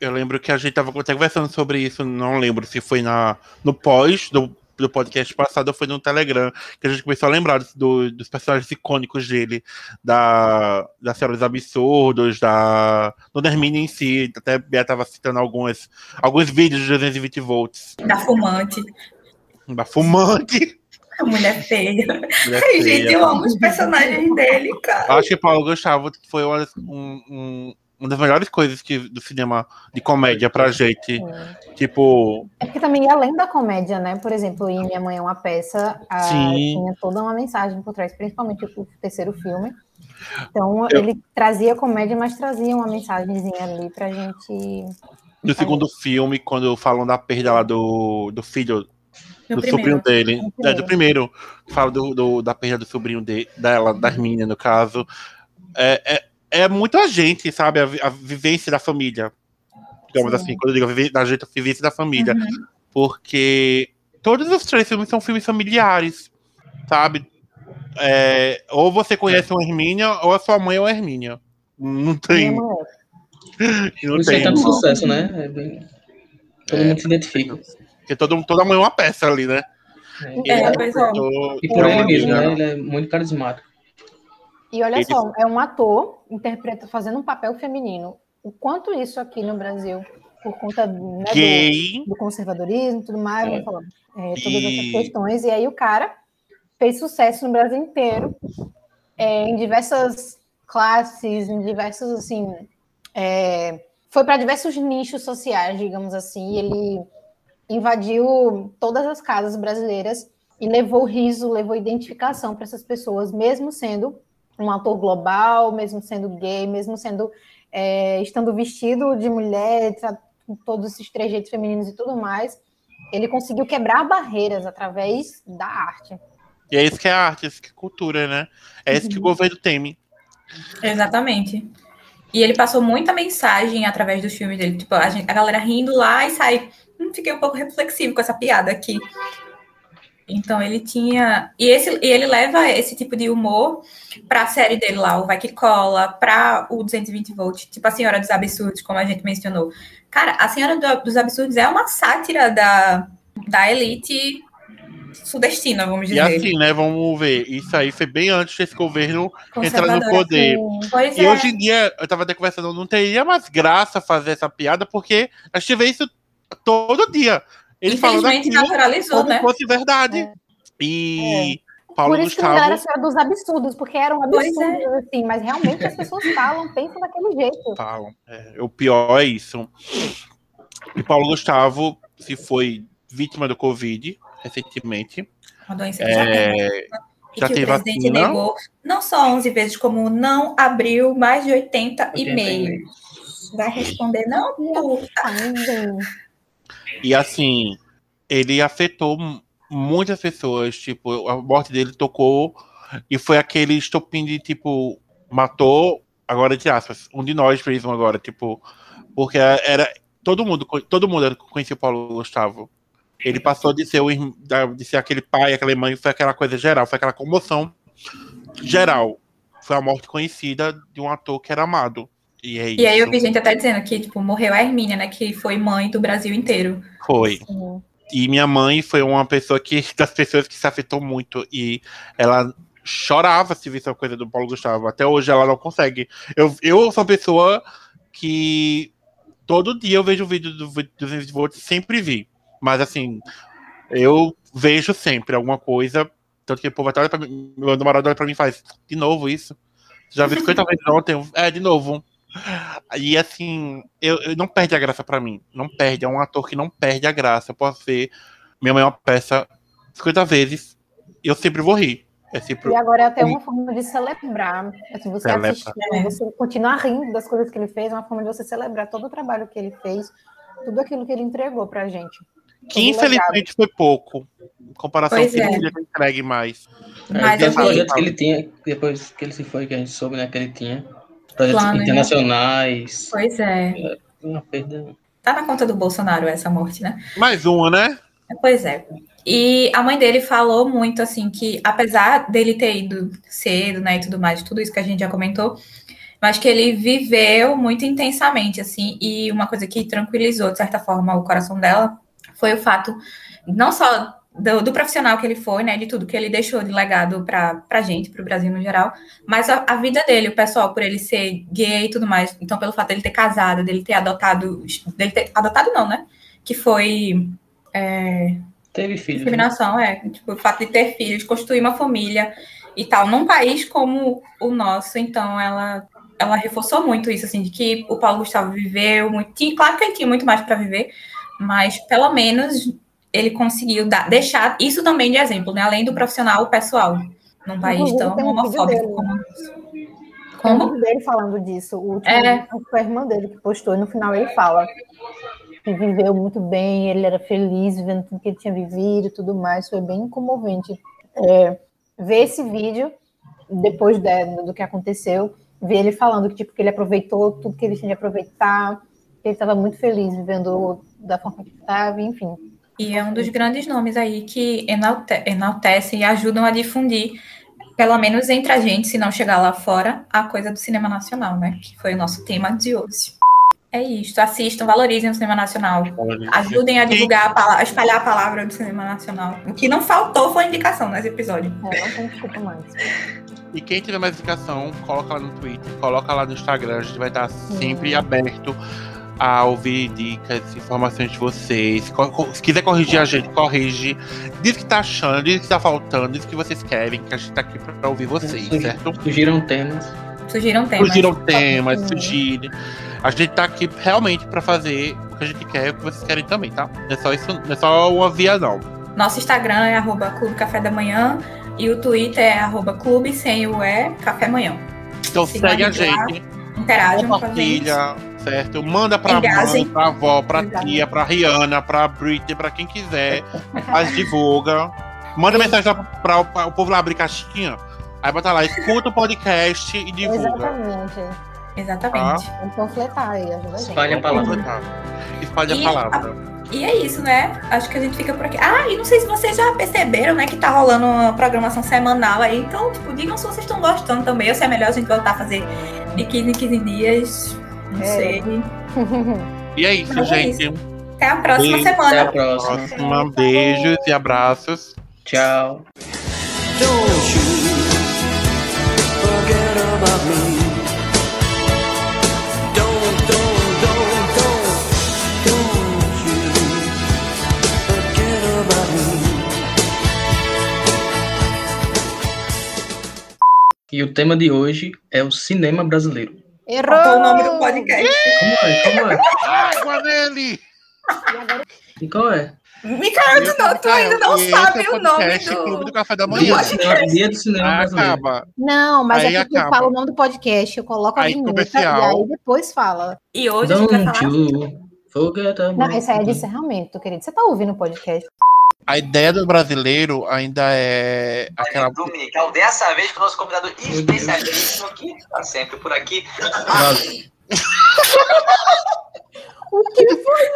Eu lembro que a gente estava conversando sobre isso, não lembro se foi na, no pós do do podcast passado foi no Telegram, que a gente começou a lembrar do, dos personagens icônicos dele, da, da Senhora dos Absurdos, da Dona em si, até Bia estava citando algumas, alguns vídeos de 220 volts. Da Fumante. Da Fumante. A mulher feia. Mulher feia. Gente, eu amo os personagens dele, cara. Acho que Paulo Gustavo foi um, um uma das melhores coisas que, do cinema de comédia pra gente. É. Tipo. É porque também, além da comédia, né? Por exemplo, em Minha Mãe é uma peça, a, tinha toda uma mensagem por trás, principalmente o terceiro filme. Então, Eu... ele trazia comédia, mas trazia uma mensagenzinha ali pra gente. No segundo filme, quando falam da perda lá do, do filho do sobrinho dele. É, do primeiro. Fala do, do, da perda do sobrinho de, dela, da Hermínia, no caso. É, é, é muito a gente, sabe? A, a vivência da família. Digamos Sim. assim, quando eu digo a vivência, a vivência da família. Uhum. Porque todos os três filmes são filmes familiares, sabe? É, ou você conhece uma Hermínia, ou a sua mãe é uma Hermínia. Não tem. Não Isso tem. é tanto sucesso, né? É bem... Todo é, mundo se identifica. Porque todo, toda mãe é uma peça ali, né? É, é, é. E por ele mesmo, né? Ele é muito carismático. E olha Ele... só, é um ator interpreta fazendo um papel feminino. O quanto isso aqui no Brasil, por conta né, do, do, conservadorismo e tudo mais, é. é, todas e... essas questões. E aí o cara fez sucesso no Brasil inteiro, é, em diversas classes, em diversos, assim, é, foi para diversos nichos sociais, digamos assim, ele invadiu todas as casas brasileiras e levou riso, levou identificação para essas pessoas, mesmo sendo um ator global, mesmo sendo gay, mesmo sendo é, estando vestido de mulher, com todos esses trejeitos femininos e tudo mais, ele conseguiu quebrar barreiras através da arte. E é isso que é arte, é isso que é cultura, né? É isso que o uhum. governo teme. Exatamente. E ele passou muita mensagem através dos filmes dele. Tipo, a, gente, a galera rindo lá e sai. Hum, fiquei um pouco reflexivo com essa piada aqui. Então ele tinha. E, esse, e ele leva esse tipo de humor para a série dele lá, o Vai Que Cola, para o 220 Volt, tipo a Senhora dos Absurdos, como a gente mencionou. Cara, a Senhora dos Absurdos é uma sátira da, da elite sudestina, vamos dizer. E assim, né, vamos ver, isso aí foi bem antes desse governo entrar no poder. e é. hoje em dia, eu tava até conversando, não teria mais graça fazer essa piada, porque a gente vê isso todo dia. Ele falando aquilo naturalizou, como né? fosse verdade. É. E é. Paulo Por isso Gustavo... que não era a dos absurdos, porque eram absurdos, é. assim, mas realmente as pessoas falam, pensam daquele jeito. Falam. É, o pior é isso. E Paulo Gustavo se foi vítima do Covid recentemente. Uma doença que é... já tem. E que o presidente vacina. negou não só 11 vezes, como não abriu mais de 80, 80 e-mails. Vai responder, não, puta. E assim, ele afetou muitas pessoas, tipo, a morte dele tocou e foi aquele estopim de tipo, matou, agora de aspas, um de nós mesmo agora, tipo, porque era todo mundo, todo mundo conhecia o Paulo Gustavo. Ele passou de ser o de ser aquele pai, aquela mãe, foi aquela coisa geral, foi aquela comoção geral. Foi a morte conhecida de um ator que era amado. E, é e aí eu vi gente até dizendo que, tipo, morreu a Hermínia, né? Que foi mãe do Brasil inteiro. Foi. Sim. E minha mãe foi uma pessoa que, das pessoas que se afetou muito. E ela chorava se visse a coisa do Paulo Gustavo. Até hoje ela não consegue. Eu, eu sou uma pessoa que todo dia eu vejo o vídeo do, do Volts, sempre vi. Mas assim, eu vejo sempre alguma coisa. Tanto que o povo até pra mim, meu namorado olha pra mim e faz, de novo isso. Já vi 50 vezes ontem. É, de novo. E assim, eu, eu, não perde a graça para mim. Não perde. É um ator que não perde a graça. Eu posso ver minha maior peça 50 vezes e eu sempre vou rir. É sempre... E agora é até uma forma de celebrar. Assim, você Celebra. assistir, né? você continuar rindo das coisas que ele fez, é uma forma de você celebrar todo o trabalho que ele fez, tudo aquilo que ele entregou pra gente. Que infelizmente foi pouco. Em comparação pois com é. ele entregue mais. Mas é, projetos que ele tinha, depois que ele se foi, que a gente soube, né, que ele tinha projetos Plano, né? internacionais. Né? Pois é. é. Uma perda. Tá na conta do Bolsonaro essa morte, né? Mais uma, né? Pois é. E a mãe dele falou muito assim que, apesar dele ter ido cedo, né, e tudo mais, tudo isso que a gente já comentou, mas que ele viveu muito intensamente, assim, e uma coisa que tranquilizou, de certa forma, o coração dela foi o fato, não só do, do, profissional que ele foi, né, de tudo que ele deixou de legado para a gente, para o Brasil no geral, mas a, a, vida dele, o pessoal, por ele ser gay e tudo mais, então pelo fato dele ter casado, dele ter adotado, dele ter adotado não, né, que foi é, teve filho, discriminação, né? é, tipo, o fato de ter filhos, construir uma família e tal, num país como o nosso, então ela ela reforçou muito isso, assim, de que o Paulo Gustavo viveu muito, tinha, claro que ele tinha muito mais para viver, mas pelo menos ele conseguiu dar, deixar isso também de exemplo, né? Além do profissional, o pessoal, num país tão um homofóbico como como? Tem um dele falando disso. O último é. foi a irmã dele que postou, e no final ele fala que viveu muito bem, ele era feliz vendo tudo que ele tinha vivido e tudo mais. Foi bem comovente é, ver esse vídeo depois de, do que aconteceu, ver ele falando que, tipo, que ele aproveitou tudo que ele tinha de aproveitar, que ele estava muito feliz vivendo da forma que estava, enfim. E é um dos grandes nomes aí que enalte enaltecem e ajudam a difundir, pelo menos entre a gente, se não chegar lá fora, a coisa do cinema nacional, né? Que foi o nosso tema de hoje. É isso. Assistam, valorizem o cinema nacional. Ajudem a divulgar, a, a espalhar a palavra do cinema nacional. O que não faltou foi indicação nesse episódio. É, não tem desculpa mais. E quem tiver mais indicação, coloca lá no Twitter, coloca lá no Instagram. A gente vai estar sempre aberto a ouvir dicas, informações de vocês. Se quiser corrigir a gente, corrige. Diz o que tá achando, diz o que tá faltando, diz o que vocês querem, que a gente tá aqui pra ouvir vocês, Sugi- certo? Surgiram temas. Surgiram temas. Surgiram temas, Sim. surgirem. A gente tá aqui realmente pra fazer o que a gente quer e o que vocês querem também, tá? Não é só isso, não é só uma via, não. Nosso Instagram é arroba Clube Café da Manhã e o Twitter é arroba Clube sem o E Café Manhã. Então segue a gente lá. gente, Interajam com a gente. Certo? Manda pra Engajem. mãe, pra avó, pra Exato. tia, pra Rihanna, pra Britney, pra quem quiser. Faz divulga. Manda mensagem pra, pra o povo lá abrir caixinha. Aí bota lá, escuta o podcast e divulga. Exatamente. Exatamente. Vamos panfletar aí, ajuda a gente. Espalha a palavra. Espalhe a E palavra. E é isso, né? Acho que a gente fica por aqui. Ah, e não sei se vocês já perceberam, né, que tá rolando uma programação semanal aí. Então, tipo, digam se vocês estão gostando também, ou se é melhor a gente voltar a fazer de 15 em 15 dias. Não É. sei. E é isso, Mas é gente. Até a próxima Beijo. Até a semana. próxima. Próxima. Beijos e abraços. Tchau. E o tema de hoje é o cinema brasileiro. Errou! Faltou o nome do podcast. Como é? Como é? Água nele! E qual é? Micael, tu, não, tu ainda não Esse sabe é o nome podcast Clube do do. Café da Manhã. do cinema, dia do cinema Ah, brasileiro. acaba. Não, mas Aí é que tu acaba. fala o nome do podcast, eu coloco a Aí vinheta comercial. e aí depois fala. E hoje a gente vai Don't falar. you forget about Não, isso aí é de me. encerramento, querido. Você tá ouvindo o podcast? A ideia do brasileiro ainda é aquela. Dominical, dessa vez com o nosso convidado especialíssimo que está sempre por aqui. Valeu. O que foi?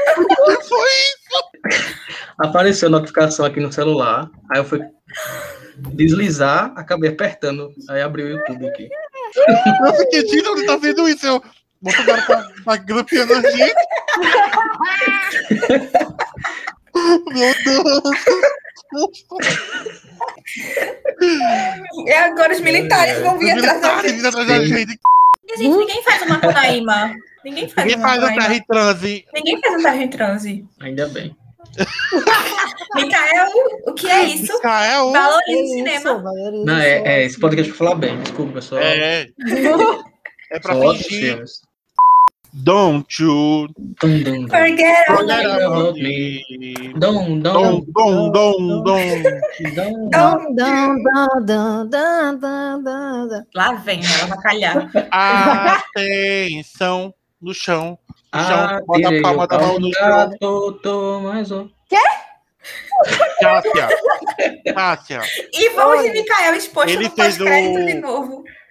Apareceu a notificação aqui no celular. Aí eu fui deslizar, acabei apertando. Aí abriu o YouTube aqui. Eu fiquei tiro, ele tá vendo isso. Eu... Bolsonaro tá, tá grampeando a gente. Meu Deus. E agora os militares vão vir atrás da gente. vindo atrás da gente. E, gente, ninguém faz uma Conaíma. Ninguém faz Ninguém uma faz em transe. Ninguém faz um em transe. Ainda bem. Micael, o que é isso? Israel. Valoriza o cinema. valoriza Não, isso. é, é esse podcast pra falar bem. Desculpa, pessoal. É. É pra Só outros fingir. Don't you. Forget about me. Dum, dum, dum, dum, dum, dum, dum. Lá vem, ela vai calhar. Atenção no chão. No chão. Ah, Bota a palma da mão no chão. tô, tô, mais um. Cássia. Cássia. E vamos de Micael exposto Ele no pós-crédito de novo.